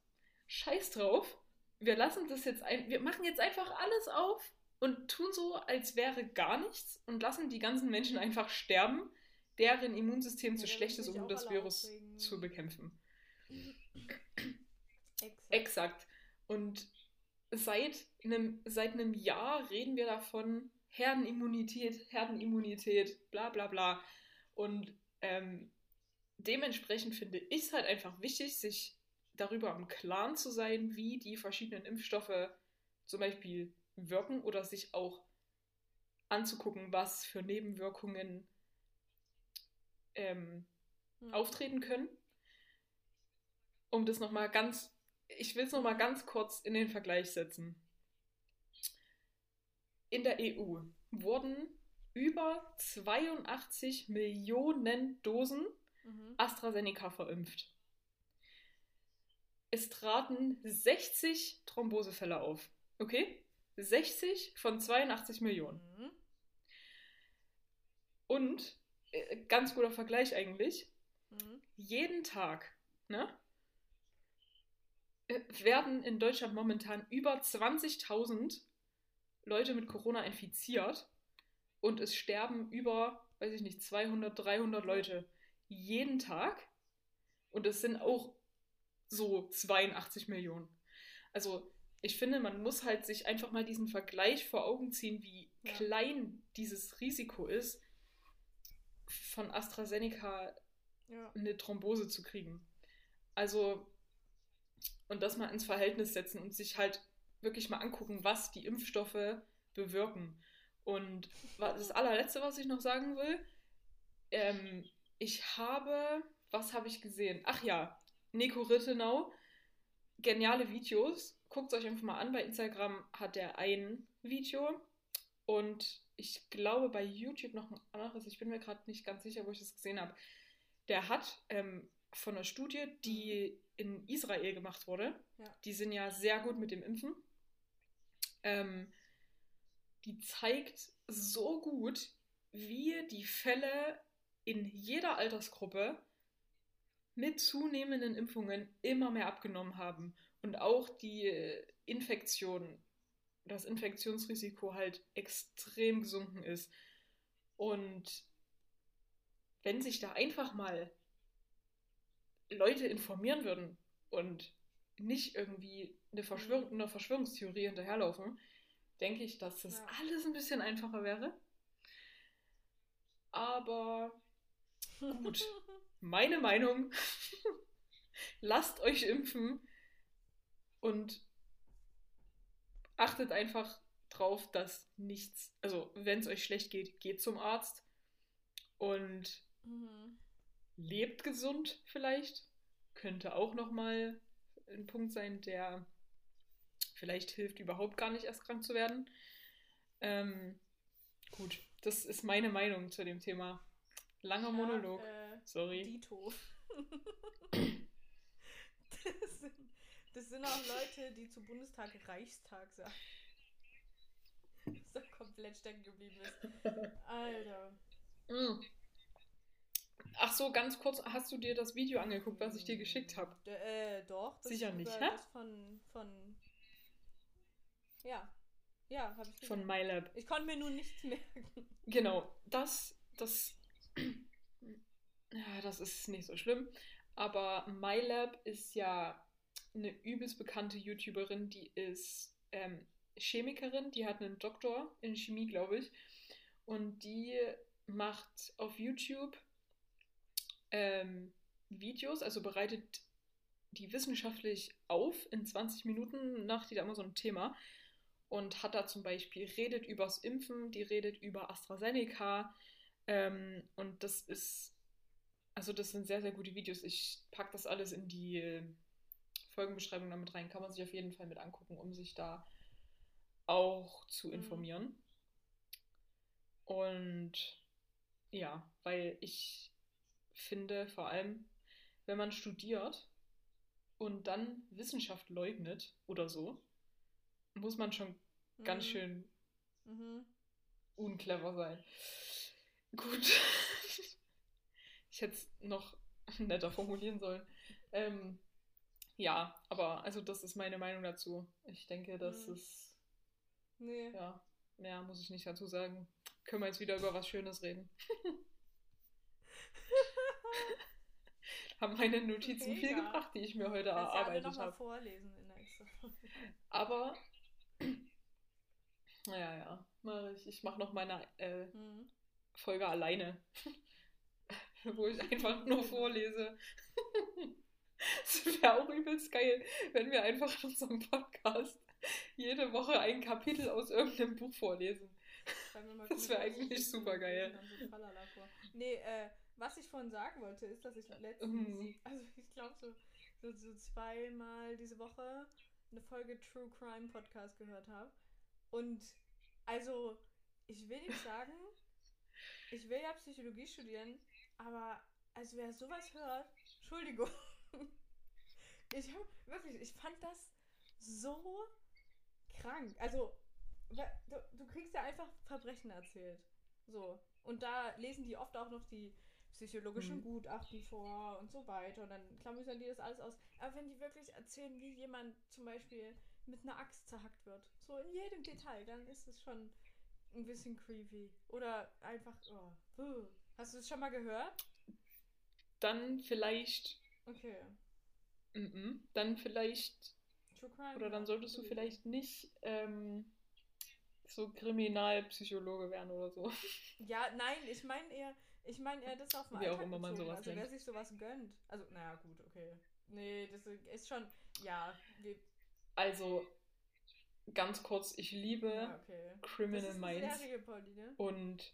Scheiß drauf. Wir lassen das jetzt ein, wir machen jetzt einfach alles auf und tun so, als wäre gar nichts und lassen die ganzen Menschen einfach sterben, deren Immunsystem zu Ja, da schlecht ist, um das Virus aufregen. zu bekämpfen. Exakt. Exakt. Und seit einem, seit einem Jahr reden wir davon, Herdenimmunität, Herdenimmunität, bla bla bla. Und ähm, dementsprechend finde ich es halt einfach wichtig, sich darüber im Klaren zu sein, wie die verschiedenen Impfstoffe zum Beispiel wirken oder sich auch anzugucken, was für Nebenwirkungen ähm, Hm. auftreten können. Um das nochmal ganz, ich will es nochmal ganz kurz in den Vergleich setzen. In der EU wurden über 82 Millionen Dosen Mhm. AstraZeneca verimpft. Es traten 60 Thrombosefälle auf. Okay? 60 von 82 Millionen. Mhm. Und, äh, ganz guter Vergleich eigentlich, Mhm. jeden Tag ne, äh, werden in Deutschland momentan über 20.000 Leute mit Corona infiziert und es sterben über, weiß ich nicht, 200, 300 Leute jeden Tag und es sind auch so 82 Millionen. Also ich finde, man muss halt sich einfach mal diesen Vergleich vor Augen ziehen, wie Ja. klein dieses Risiko ist, von AstraZeneca Ja. eine Thrombose zu kriegen. Also, und das mal ins Verhältnis setzen und sich halt wirklich mal angucken, was die Impfstoffe bewirken. Und das allerletzte, was ich noch sagen will, ähm, ich habe, was habe ich gesehen? Ach ja, Nico Rittenau, geniale Videos. Guckt es euch einfach mal an. Bei Instagram hat er ein Video und ich glaube bei YouTube noch ein anderes. Ich bin mir gerade nicht ganz sicher, wo ich das gesehen habe. Der hat ähm, von einer Studie, die in Israel gemacht wurde, Ja. die sind ja sehr gut mit dem Impfen, ähm, die zeigt so gut, wie die Fälle in jeder Altersgruppe mit zunehmenden Impfungen immer mehr abgenommen haben und auch die Infektion, das Infektionsrisiko halt extrem gesunken ist. Und wenn sich da einfach mal Leute informieren würden und nicht irgendwie eine, Verschwörung, Mhm. einer Verschwörungstheorie hinterherlaufen, denke ich, dass das Ja. alles ein bisschen einfacher wäre. Aber Gut. Meine Meinung, lasst euch impfen und achtet einfach drauf, dass nichts, also wenn es euch schlecht geht, geht zum Arzt und Mhm. lebt gesund vielleicht. Könnte auch nochmal ein Punkt sein, der vielleicht hilft, überhaupt gar nicht erst krank zu werden. Ähm, gut, das ist meine Meinung zu dem Thema. Langer Monolog. Ja, äh, Sorry. Dito. das, sind, das sind auch Leute, die zu Bundestag Reichstag sagen. Da komplett stecken geblieben ist. Alter. Mm. Ach so, ganz kurz, hast du dir das Video angeguckt, was ich dir geschickt habe? Äh, doch. Das Sicher nicht, hä? Das von, von. Ja. Ja, habe ich Von gesehen. MyLab. Ich konnte mir nur nichts merken. Genau, das, das, das ist nicht so schlimm. Aber MyLab ist ja eine übelst bekannte YouTuberin, die ist ähm, Chemikerin, die hat einen Doktor in Chemie, glaube ich. Und die macht auf YouTube ähm, Videos, also bereitet die wissenschaftlich auf in 20 Minuten, nach die da immer so ein Thema und hat da zum Beispiel, redet übers Impfen, die redet über AstraZeneca ähm, und das ist, also das sind sehr, sehr gute Videos. Ich packe das alles in die äh, Folgenbeschreibung damit rein, kann man sich auf jeden Fall mit angucken, um sich da auch zu Mhm. informieren. Und ja, weil ich finde vor allem, wenn man studiert und dann Wissenschaft leugnet oder so, muss man schon ganz Mhm. schön Mhm. unclever sein. Gut. Ich hätte es noch netter formulieren sollen. Ähm, ja, aber also das ist meine Meinung dazu. Ich denke, das Mhm. ist, Nee. ja, mehr muss ich nicht dazu sagen. Können wir jetzt wieder über was Schönes reden. Haben meine Notizen viel Mega. gebracht, die ich mir heute Kannst ja alle erarbeitet nochmal habe. vorlesen in der extra. Aber, naja, ja, mach ich. Ich mache noch meine äh, Mhm. Folge alleine. Wo ich einfach nur vorlese. Es wäre auch übelst geil, wenn wir einfach in unserem Podcast jede Woche ein Kapitel aus irgendeinem Buch vorlesen. Das kurz wär auf, eigentlich Tralala vor. Nee, äh, was ich vorhin sagen wollte, ist, dass ich letztens, Mhm. also ich glaube so, so, so zweimal diese Woche eine Folge True Crime Podcast gehört habe. Und also, ich will nicht sagen, ich will ja Psychologie studieren, aber also wer sowas hört, Entschuldigung. Ich hab, wirklich, ich fand das so krank. Also, du, du kriegst ja einfach Verbrechen erzählt. So. Und da lesen die oft auch noch die psychologischen Mhm. Gutachten vor und so weiter. Und dann klamüsern die das alles aus. Aber wenn die wirklich erzählen, wie jemand zum Beispiel mit einer Axt zerhackt wird, so in jedem Detail, dann ist es schon ein bisschen creepy. Oder einfach, oh. Hast du es schon mal gehört? Dann vielleicht, Okay. mhm, dann vielleicht, True Crime. oder dann solltest du vielleicht nicht ähm, so Kriminalpsychologe werden oder so. Ja, nein, ich meine eher, ich meine eher das auf den Wie auch immer man sowas Also wer nennt. sich sowas gönnt. Also, naja, gut, okay. Nee, das ist schon, ja, Also, ganz kurz, ich liebe ja okay. Das Criminal Minds. Serie, Pauline. Und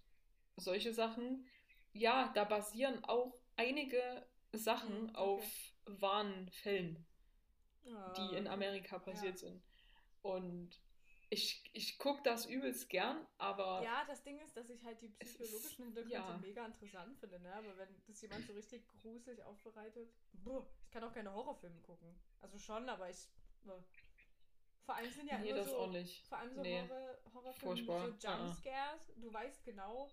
solche Sachen, ja, da basieren auch einige Sachen Mhm, okay. auf wahren Fällen, Ah, die in okay. Amerika passiert Ja. sind. Und ich, ich gucke das übelst gern, aber Ja, das Ding ist, dass ich halt die psychologischen Hintergründe ja. mega interessant finde, ne? Aber wenn das jemand so richtig gruselig aufbereitet, boah, ich kann auch keine Horrorfilme gucken. Also schon, aber ich. boah. Vor allem sind ja nee, immer das so. auch nicht. Vor allem so Nee. Horror, Horrorfilme so Ah, ah. Jumpscares. Du weißt genau,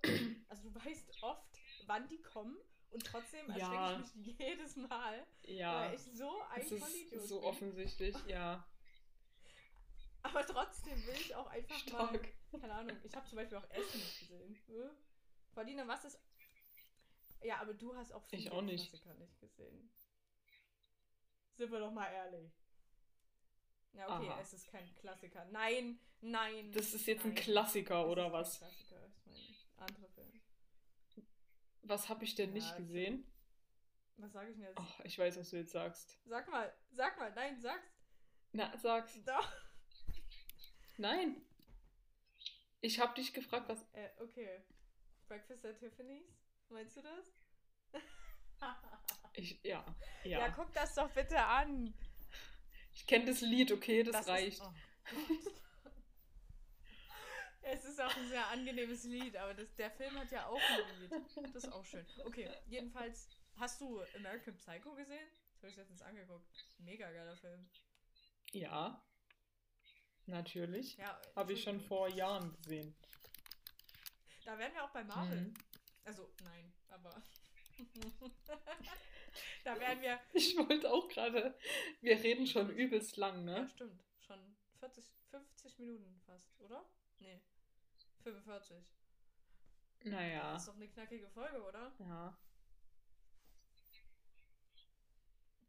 also du weißt oft, wann die kommen und trotzdem erschrecke Ja. ich mich jedes Mal, Ja, weil ich so ein es Vollidiot ist so bin. offensichtlich, ja, Aber trotzdem will ich auch einfach stark. mal, keine Ahnung, ich habe zum Beispiel auch Essen nicht gesehen. Äh? Paulina, was ist... Ja, aber du hast auch Ich viele auch nicht. Klassiker nicht gesehen. Sind wir doch mal ehrlich. Ja, okay, Aha. es ist kein Klassiker. Nein, nein. Das ist jetzt ein nein. Klassiker, Es oder was? Klassiker, ist mein anderer Film. Was habe ich denn nicht Ja, gesehen? Was sage ich denn jetzt? Oh, ich weiß, was du jetzt sagst. Sag mal, sag mal, nein, sag's. Na, sag's. Doch. Nein. Ich habe dich gefragt, was. Äh, okay. Breakfast at Tiffany's? Meinst du das? Ich, ja, ja. ja. guck das doch bitte an. Ich kenne das Lied, okay, das, ist- reicht. oh Gott. Es ist auch ein sehr angenehmes Lied, aber das, der Film hat ja auch ein Lied. Das ist auch schön. Okay, jedenfalls, hast du American Psycho gesehen? Das habe ich letztens angeguckt. Mega geiler Film. Ja. Natürlich. Ja, Habe ich schon Entschuldigung. vor Jahren gesehen. Da wären wir auch bei Marvel. Mhm. Also, nein, aber. da wären wir. Ich wollte auch gerade. Wir reden schon übelst lang, Ja, ne? stimmt. Schon 40, 50 Minuten fast, oder? Nee. 45. Naja. Das ist doch eine knackige Folge, oder? Ja.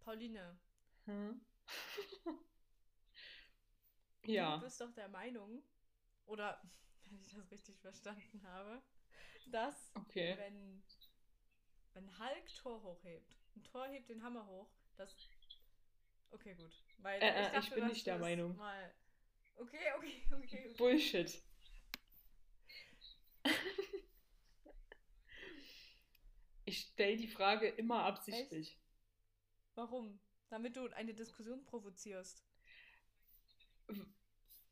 Pauline, Hm? du ja. bist doch der Meinung, oder wenn ich das richtig verstanden habe, dass Okay. wenn, wenn Hulk Tor hochhebt, ein Tor hebt den Hammer hoch, das. Okay, gut. Weil Äh, äh, ich dachte, bin dass nicht der du Meinung. Mal... Okay, okay, okay. okay. Bullshit. Ich stelle die Frage immer absichtlich. Warum? Damit du eine Diskussion provozierst.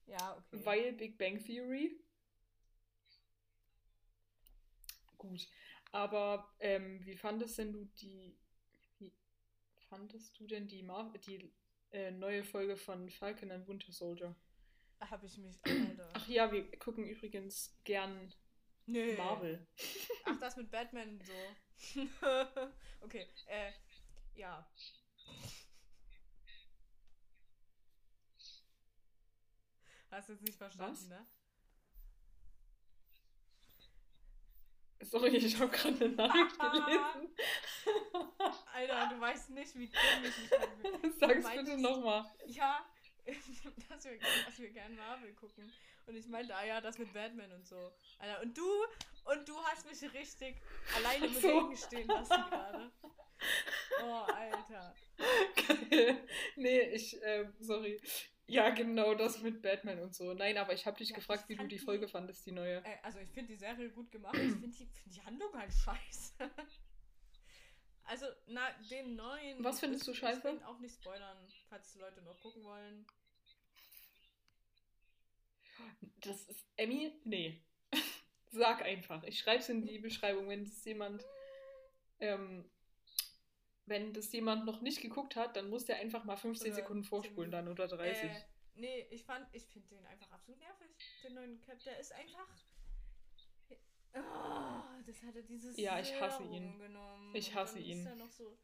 Ja, okay. Weil Big Bang Theory. Gut. Aber ähm, wie fandest denn du die. Wie fandest du denn die, Mar die äh, neue Folge von Falcon and Winter Soldier? Habe ich mich. Alter. Ach ja, wir gucken übrigens gern nee. Marvel. Ach, das mit Batman und so. okay, äh, ja. Hast du jetzt nicht verstanden, Was? ne? Sorry, ich habe gerade eine Nachricht gelesen. Alter, du weißt nicht, wie dumm ich mich anfühle. Sag's meintest- bitte nochmal. Ja, dass wir, dass wir gern Marvel gucken. Und ich meinte, ah ja, das mit Batman und so. Alter, und du, und du hast mich richtig alleine im so. Regen stehen lassen gerade. Oh, Alter. Geil. Nee, ich, äh, sorry. Ja, genau, das mit Batman und so. Nein, aber ich habe dich Ja, gefragt, wie du die die- Folge fandest, die neue. Äh, also ich finde die Serie gut gemacht. Ich finde die, find die Handlung halt scheiße. Also, na, den neuen. Was findest du ich- scheiße? Ich will auch nicht spoilern, falls die Leute noch gucken wollen. Das ist, Emmy? Nee. Sag einfach. Ich schreib's in die Beschreibung, wenn das jemand, ähm, wenn das jemand noch nicht geguckt hat, dann muss der einfach mal 15 Oder Sekunden 10 vorspulen dann oder 30. Äh, nee, ich fand, ich finde den einfach absolut nervig. Den neuen Cap, der ist einfach. Oh, das hat er dieses Ja, ich hasse ihn. Genommen. Ich hasse ihn. So,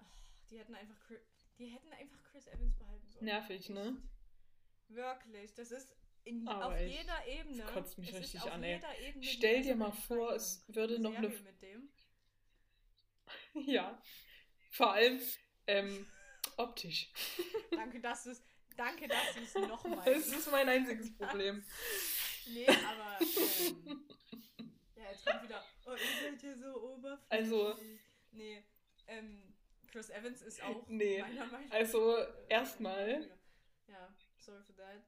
oh, die hätten einfach, die hätten einfach Chris Evans behalten sollen. Nervig, ne? Wirklich, das ist in, Aber auf echt, jeder Ebene. kotzt mich richtig an, ey. jeder Ebene Stell dir mal vor, es würde noch eine mit dem. Ja. Vor allem ähm, optisch. Danke, dass du es, danke, dass du es nochmal. Das ist mein einziges Problem. Nee, aber ähm, ja, jetzt kommt wieder. Oh, ihr seid hier so oberflächlich. Also- Nee, ähm, Chris Evans ist auch Nee, meiner Meinung nach. also, erstmal- Ja, sorry for that.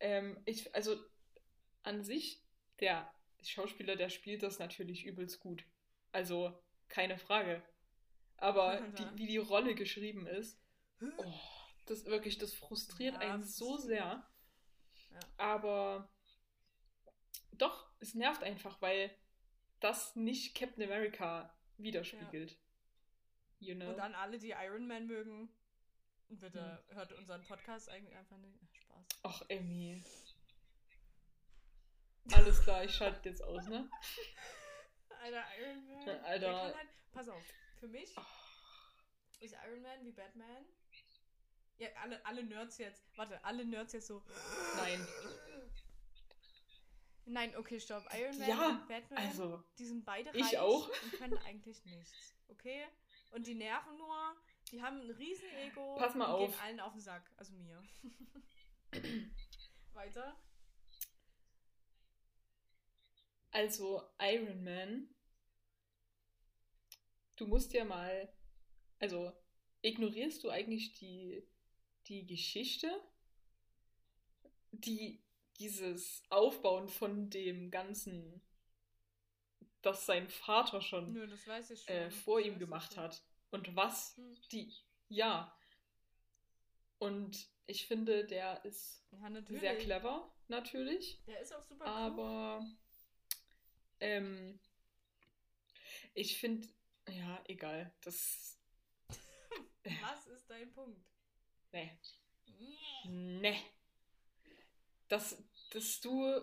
Ähm, ich, also an sich, der Schauspieler, der spielt das natürlich übelst gut. Also, keine Frage. Aber die, wie die Rolle geschrieben ist, oh, das wirklich, das frustriert Ja, einen so sehr. Ja. Aber doch, es nervt einfach, weil das nicht Captain America widerspiegelt. You know? Und an alle, die Iron Man mögen, bitte Hm. hört unseren Podcast eigentlich einfach nicht. Spaß. Ach, Emmy. Alles klar, ich schalte jetzt aus, ne? Alter, Iron Man. Ja, Alter. Halt, pass auf, für mich ist Iron Man wie Batman. Ja, alle, alle Nerds jetzt. Warte, alle Nerds jetzt so. Nein. Nein, okay, stopp. Iron Man Ja, und Batman, Also, die sind beide ich reich auch. und können eigentlich nichts. Okay? Und die nerven nur, Die haben ein riesen Ego Pass mal und auf. gehen allen auf den Sack. Also mir. Weiter. Also Iron Man, du musst ja mal, also ignorierst du eigentlich die, die Geschichte, die dieses Aufbauen von dem Ganzen, das sein Vater schon Nö, das ich schon. äh, vor Das ihm gemacht hat und was die, ja. Und ich finde, der ist Ja, sehr clever, natürlich. Der ist auch super cool. Aber ähm, ich finde, ja, egal. Das. Was ist dein Punkt? Nee. Nee. Nee. Dass, dass du,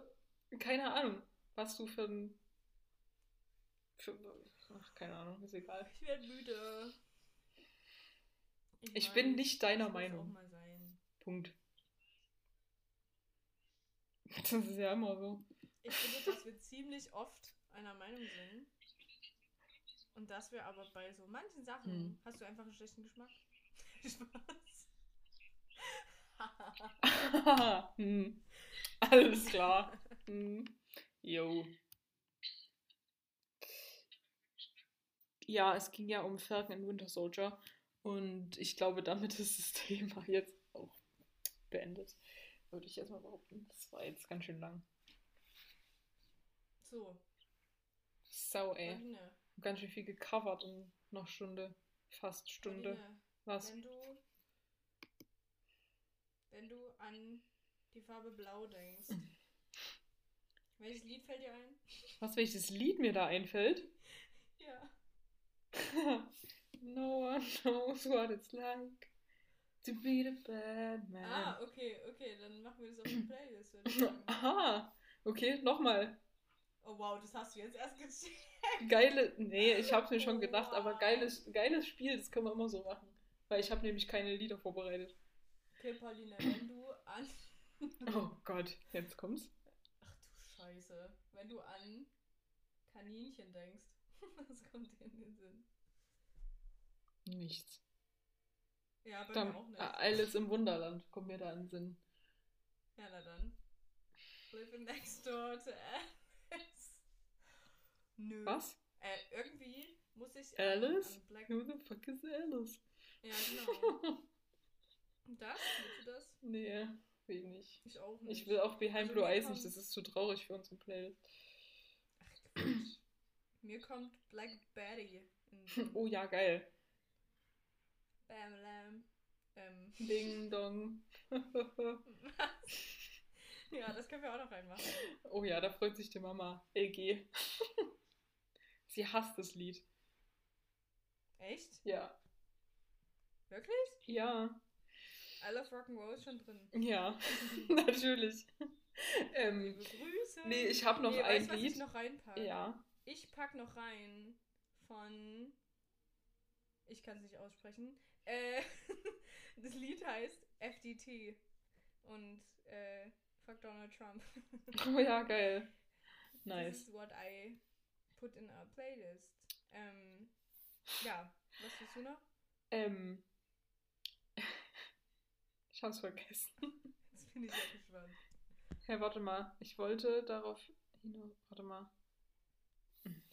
keine Ahnung, was du für ein. Für, ach, keine Ahnung, ist egal. Ich werde müde. Ich bin nicht deiner das muss Meinung. Auch mal sein. Punkt. Das ist ja immer so. Ich finde, dass wir ziemlich oft einer Meinung sind. Und dass wir aber bei so manchen Sachen Hm. hast du einfach einen schlechten Geschmack. Spaß. hm. Alles klar. Hm. Jo. Ja, es ging ja um Falcon and Winter Soldier. Und ich glaube, damit ist das Thema jetzt auch beendet. Würde ich erstmal behaupten. Das war jetzt ganz schön lang. so, Sau, ey. Pauline. Ganz schön viel gecovert in einer Stunde. Fast Stunde. Pauline, Was? Wenn du, wenn du an die Farbe Blau denkst, welches Lied fällt dir ein? Was, welches Lied mir da einfällt? Ja. no one knows what it's like to be the bad man. Ah, okay, okay, dann machen wir das auf die Playlist. Aha. Okay, nochmal. Oh wow, das hast du jetzt erst gecheckt. Geile. Nee, ich hab's mir schon gedacht, aber wow. geiles, geiles Spiel, das können wir immer so machen. Weil ich habe nämlich keine Lieder vorbereitet. Okay, Pauline, wenn du an. Oh Gott, jetzt kommt's. Ach du Scheiße. Wenn du an Kaninchen denkst, was kommt dir in den Sinn? Nichts. Ja, bei Dann, mir auch nicht. Alice im Wunderland kommt mir da in den Sinn. Ja, na dann. Living next door to Alice. Nö. Was? Äh, irgendwie muss ich Alice? An, Black. Who the fuck is Alice? Ja, genau. Und das? Willst du das? nee, will ich auch nicht. Ich will auch Behind Also Blue Eyes nicht, das ist zu traurig für unsere Playlist. Ach, Quatsch. Mir kommt Black Betty in den Sinn. Oh ja, geil. Bam Lam. Ähm. Ding dong. ja, das können wir auch noch reinmachen. oh ja, da freut sich die Mama. LG. Sie hasst das Lied. Echt? Ja. Wirklich? Ja. I Love Rock'n'Roll ist schon drin. Ja. Natürlich. ähm, Liebe Grüße. nee, ich hab noch nee, ein weißt, was Lied. ich noch reinpacke? ja. Ich pack noch rein von. Ich kann es nicht aussprechen. Äh, das Lied heißt FDT. Und äh, Fuck Donald Trump. Oh ja, geil. This Nice. is what I put in our playlist. Ähm, ja, was willst du noch? Ähm. Ich hab's vergessen. Jetzt bin ich sehr gespannt. Hey, warte mal. Ich wollte darauf hinaus. Warte mal.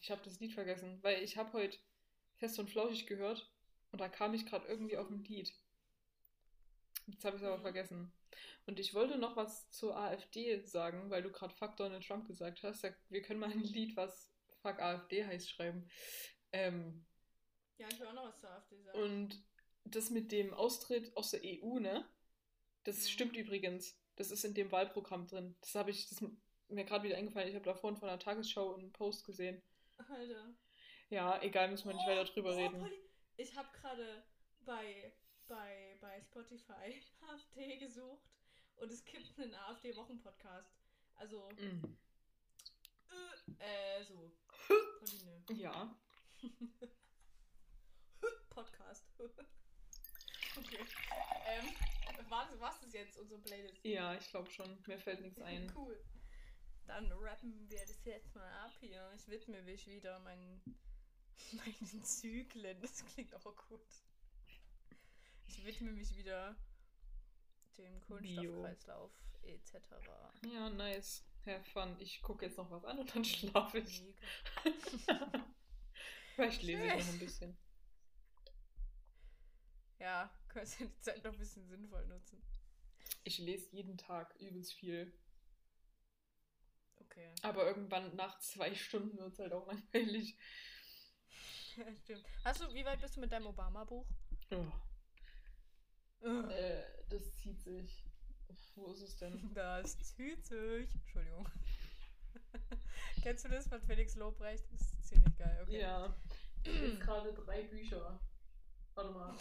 Ich habe das Lied vergessen, weil ich habe heute fest und flauschig gehört und da kam ich gerade irgendwie auf ein Lied. Jetzt habe ich es aber vergessen. Und ich wollte noch was zur AfD sagen, weil du gerade Fuck Donald Trump gesagt hast. Wir können mal ein Lied, was Fuck AfD heißt, schreiben. Ähm, Ja, ich will auch noch was zur AfD sagen. und das mit dem Austritt aus der EU, ne? Das stimmt übrigens. Das ist in dem Wahlprogramm drin. Das habe ich, das mir gerade wieder eingefallen. Ich habe da vorhin von der Tagesschau einen Post gesehen. Alter. Ja, egal, müssen wir nicht weiter drüber oh, reden. Polly, ich habe gerade bei, bei, bei Spotify AfD gesucht und es gibt einen AfD-Wochen-Podcast. Also, Mm. äh, äh, so. Pauline. Ja. Podcast. okay. Ähm, war das, war's das jetzt, unsere Playlist? Ja, ich glaube schon. Mir fällt nichts ein. Cool. Dann rappen wir das jetzt mal ab hier. Ich widme mich wieder meinen, meinen Zyklen. Das klingt auch gut. Ich widme mich wieder dem Kohlenstoffkreislauf etc. Ja, nice. Have fun. Ich gucke jetzt noch was an und dann schlafe ich. Vielleicht lese ich noch ein bisschen. Ja, kannst ja die Zeit noch ein bisschen sinnvoll nutzen. Ich lese jeden Tag übelst viel. Okay. Aber irgendwann nach zwei Stunden wird es halt auch langweilig. Ja, stimmt. Hast du, wie weit bist du mit deinem Obama-Buch? Oh. Äh, das zieht sich. Wo ist es denn? Das zieht sich. Entschuldigung. Kennst du das von Felix Lobrecht? Das ist ziemlich geil, okay. Ja. Jetzt gerade drei Bücher. Warte mal.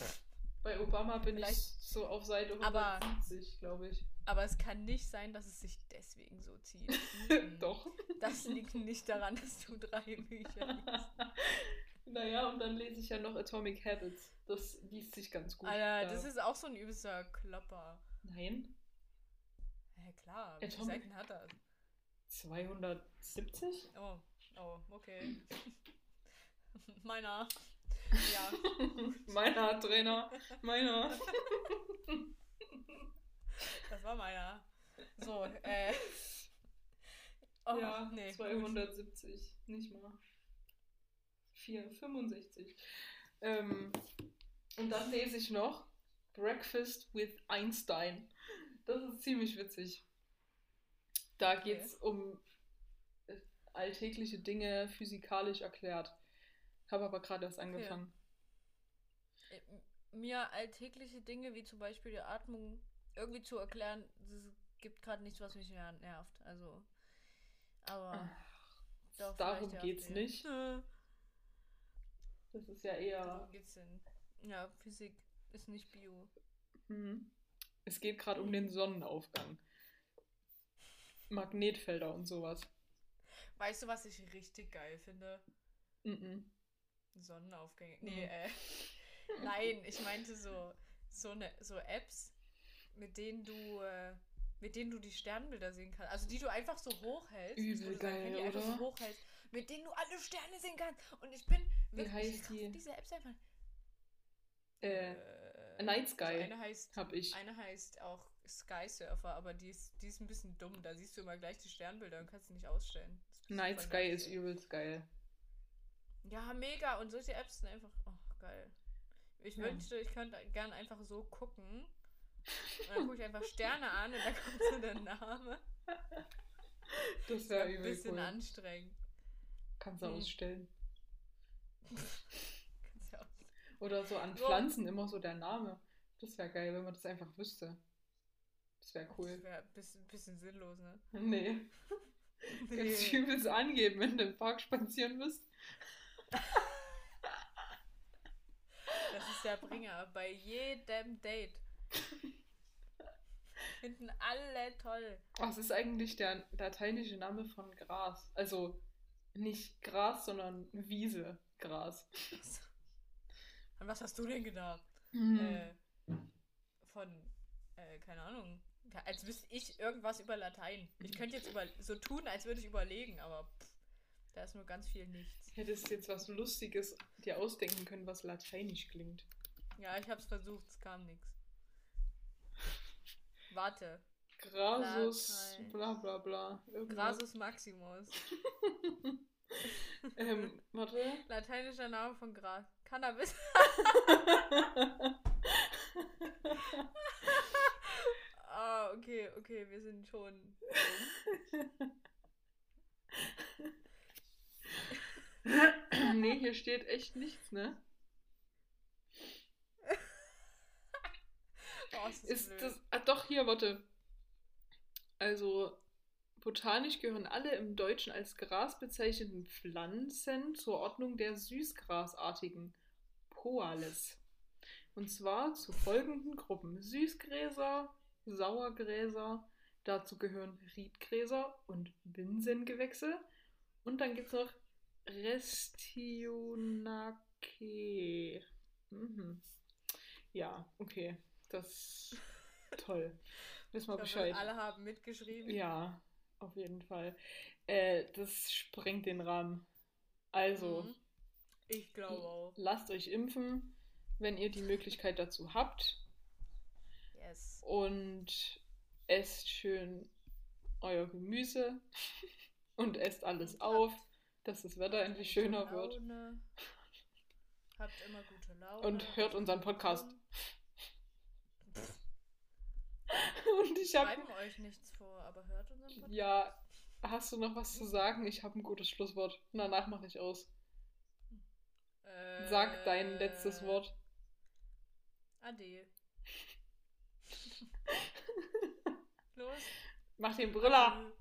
Bei Obama bin Vielleicht- ich so auf Seite Aber- 170, glaube ich. Aber es kann nicht sein, dass es sich deswegen so zieht. Mhm. Doch. Das liegt nicht daran, dass du drei Bücher liest. Naja, und dann lese ich ja noch Atomic Habits. Das liest sich ganz gut. Alter, Da- das ist auch so ein übelster Klopper. Nein. Ja, klar, wie Atomic- Seiten hat das? 270? Oh, oh, okay. Meiner. Ja. meiner Trainer. Meiner. Das war meiner. So, äh. Oh, ja, nee. gut. 270. Nicht mal. 4, 65. Ähm, und dann lese ich noch Breakfast with Einstein. Das ist ziemlich witzig. Da Okay. geht es um äh, alltägliche Dinge physikalisch erklärt. Habe aber gerade erst angefangen. Äh, m- Mir alltägliche Dinge wie zum Beispiel die Atmung irgendwie zu erklären, das gibt gerade nichts, was mich mehr nervt. Also. Aber. Ach, doch, darum ja geht's nicht. Äh, Das ist ja eher. Darum geht's denn. Ja, Physik ist nicht Bio. Mhm. Es geht gerade um den Sonnenaufgang. Magnetfelder und sowas. Weißt du, was ich richtig geil finde? Mhm. Sonnenaufgänge. Nee, Mhm. äh. Nein, ich meinte so, so, ne, so Apps, mit denen du. Äh, mit denen du die Sternbilder sehen kannst. Also die du einfach so hochhältst. Übel geil, oder? so hochhältst, mit denen du alle Sterne sehen kannst. Und ich bin Wie wirklich, heißt ich die? diese Apps einfach. Äh, Äh, Night Sky also eine heißt, hab ich. eine heißt auch Sky Surfer, aber die ist, die ist ein bisschen dumm. Da siehst du immer gleich die Sternbilder und kannst sie nicht ausstellen. Night Sky ist übelst geil. Ja, mega. Und solche Apps sind einfach, oh, geil. Ich Ja. wünschte, ich könnte gern einfach so gucken. Und dann gucke ich einfach Sterne an und dann kommt so der Name. Das wäre ein übel bisschen cool. anstrengend. Kannst du Hm. ausstellen. Ja Oder so an. Pflanzen immer so der Name. Das wäre geil, wenn man das einfach wüsste. Das wäre Das cool. wäre ein bisschen, bisschen sinnlos, ne? Nee. Kannst du übelst angeben, wenn du im Park spazieren bist. Das ist der Bringer. Bei jedem Date. Finden alle toll. Was ist eigentlich der lateinische Name von Gras? Also nicht Gras, sondern Wiese. Gras. An was hast du denn gedacht? Hm. Äh, von, äh, keine Ahnung. Ja, Als wüsste ich irgendwas über Latein. Ich könnte jetzt über so tun, als würde ich überlegen, aber pff, da ist nur ganz viel nichts. Hättest jetzt was Lustiges dir ausdenken können, was lateinisch klingt. Ja, ich hab's versucht, es kam nichts. Warte. Grasus, Latein. bla bla bla. Irgendwas. Grasus Maximus. ähm, warte. Lateinischer Name von Gras. Cannabis. ah, okay, okay, wir sind schon. nee, hier steht echt nichts, ne? Oh, ist das Ist das. Ah, doch, hier, warte. Also, botanisch gehören alle im Deutschen als Gras bezeichneten Pflanzen zur Ordnung der Süßgrasartigen Poales. Und zwar zu folgenden Gruppen: Süßgräser, Sauergräser, dazu gehören Riedgräser und Binsengewächse. Und dann gibt es noch Restionaceae. Mhm. Ja, okay. Das toll. Wissen wir Bescheid. alle haben mitgeschrieben. Ja, auf jeden Fall. Äh, das sprengt den Rahmen. Also, Mhm. Ich glaube auch. lasst euch impfen. wenn ihr die Möglichkeit dazu habt. Yes. Und esst schön euer Gemüse und esst alles Und auf, dass das Wetter endlich schöner wird. Laune. Habt immer gute Laune. Und hört unseren Podcast. Und ich Wir habe. schreiben euch nichts vor, aber hört unseren Podcast. Ja, hast du noch was zu sagen? Ich habe ein gutes Schlusswort. Danach mache ich aus. Sag dein letztes Äh, Wort. Ade. Los. Mach den Brüller.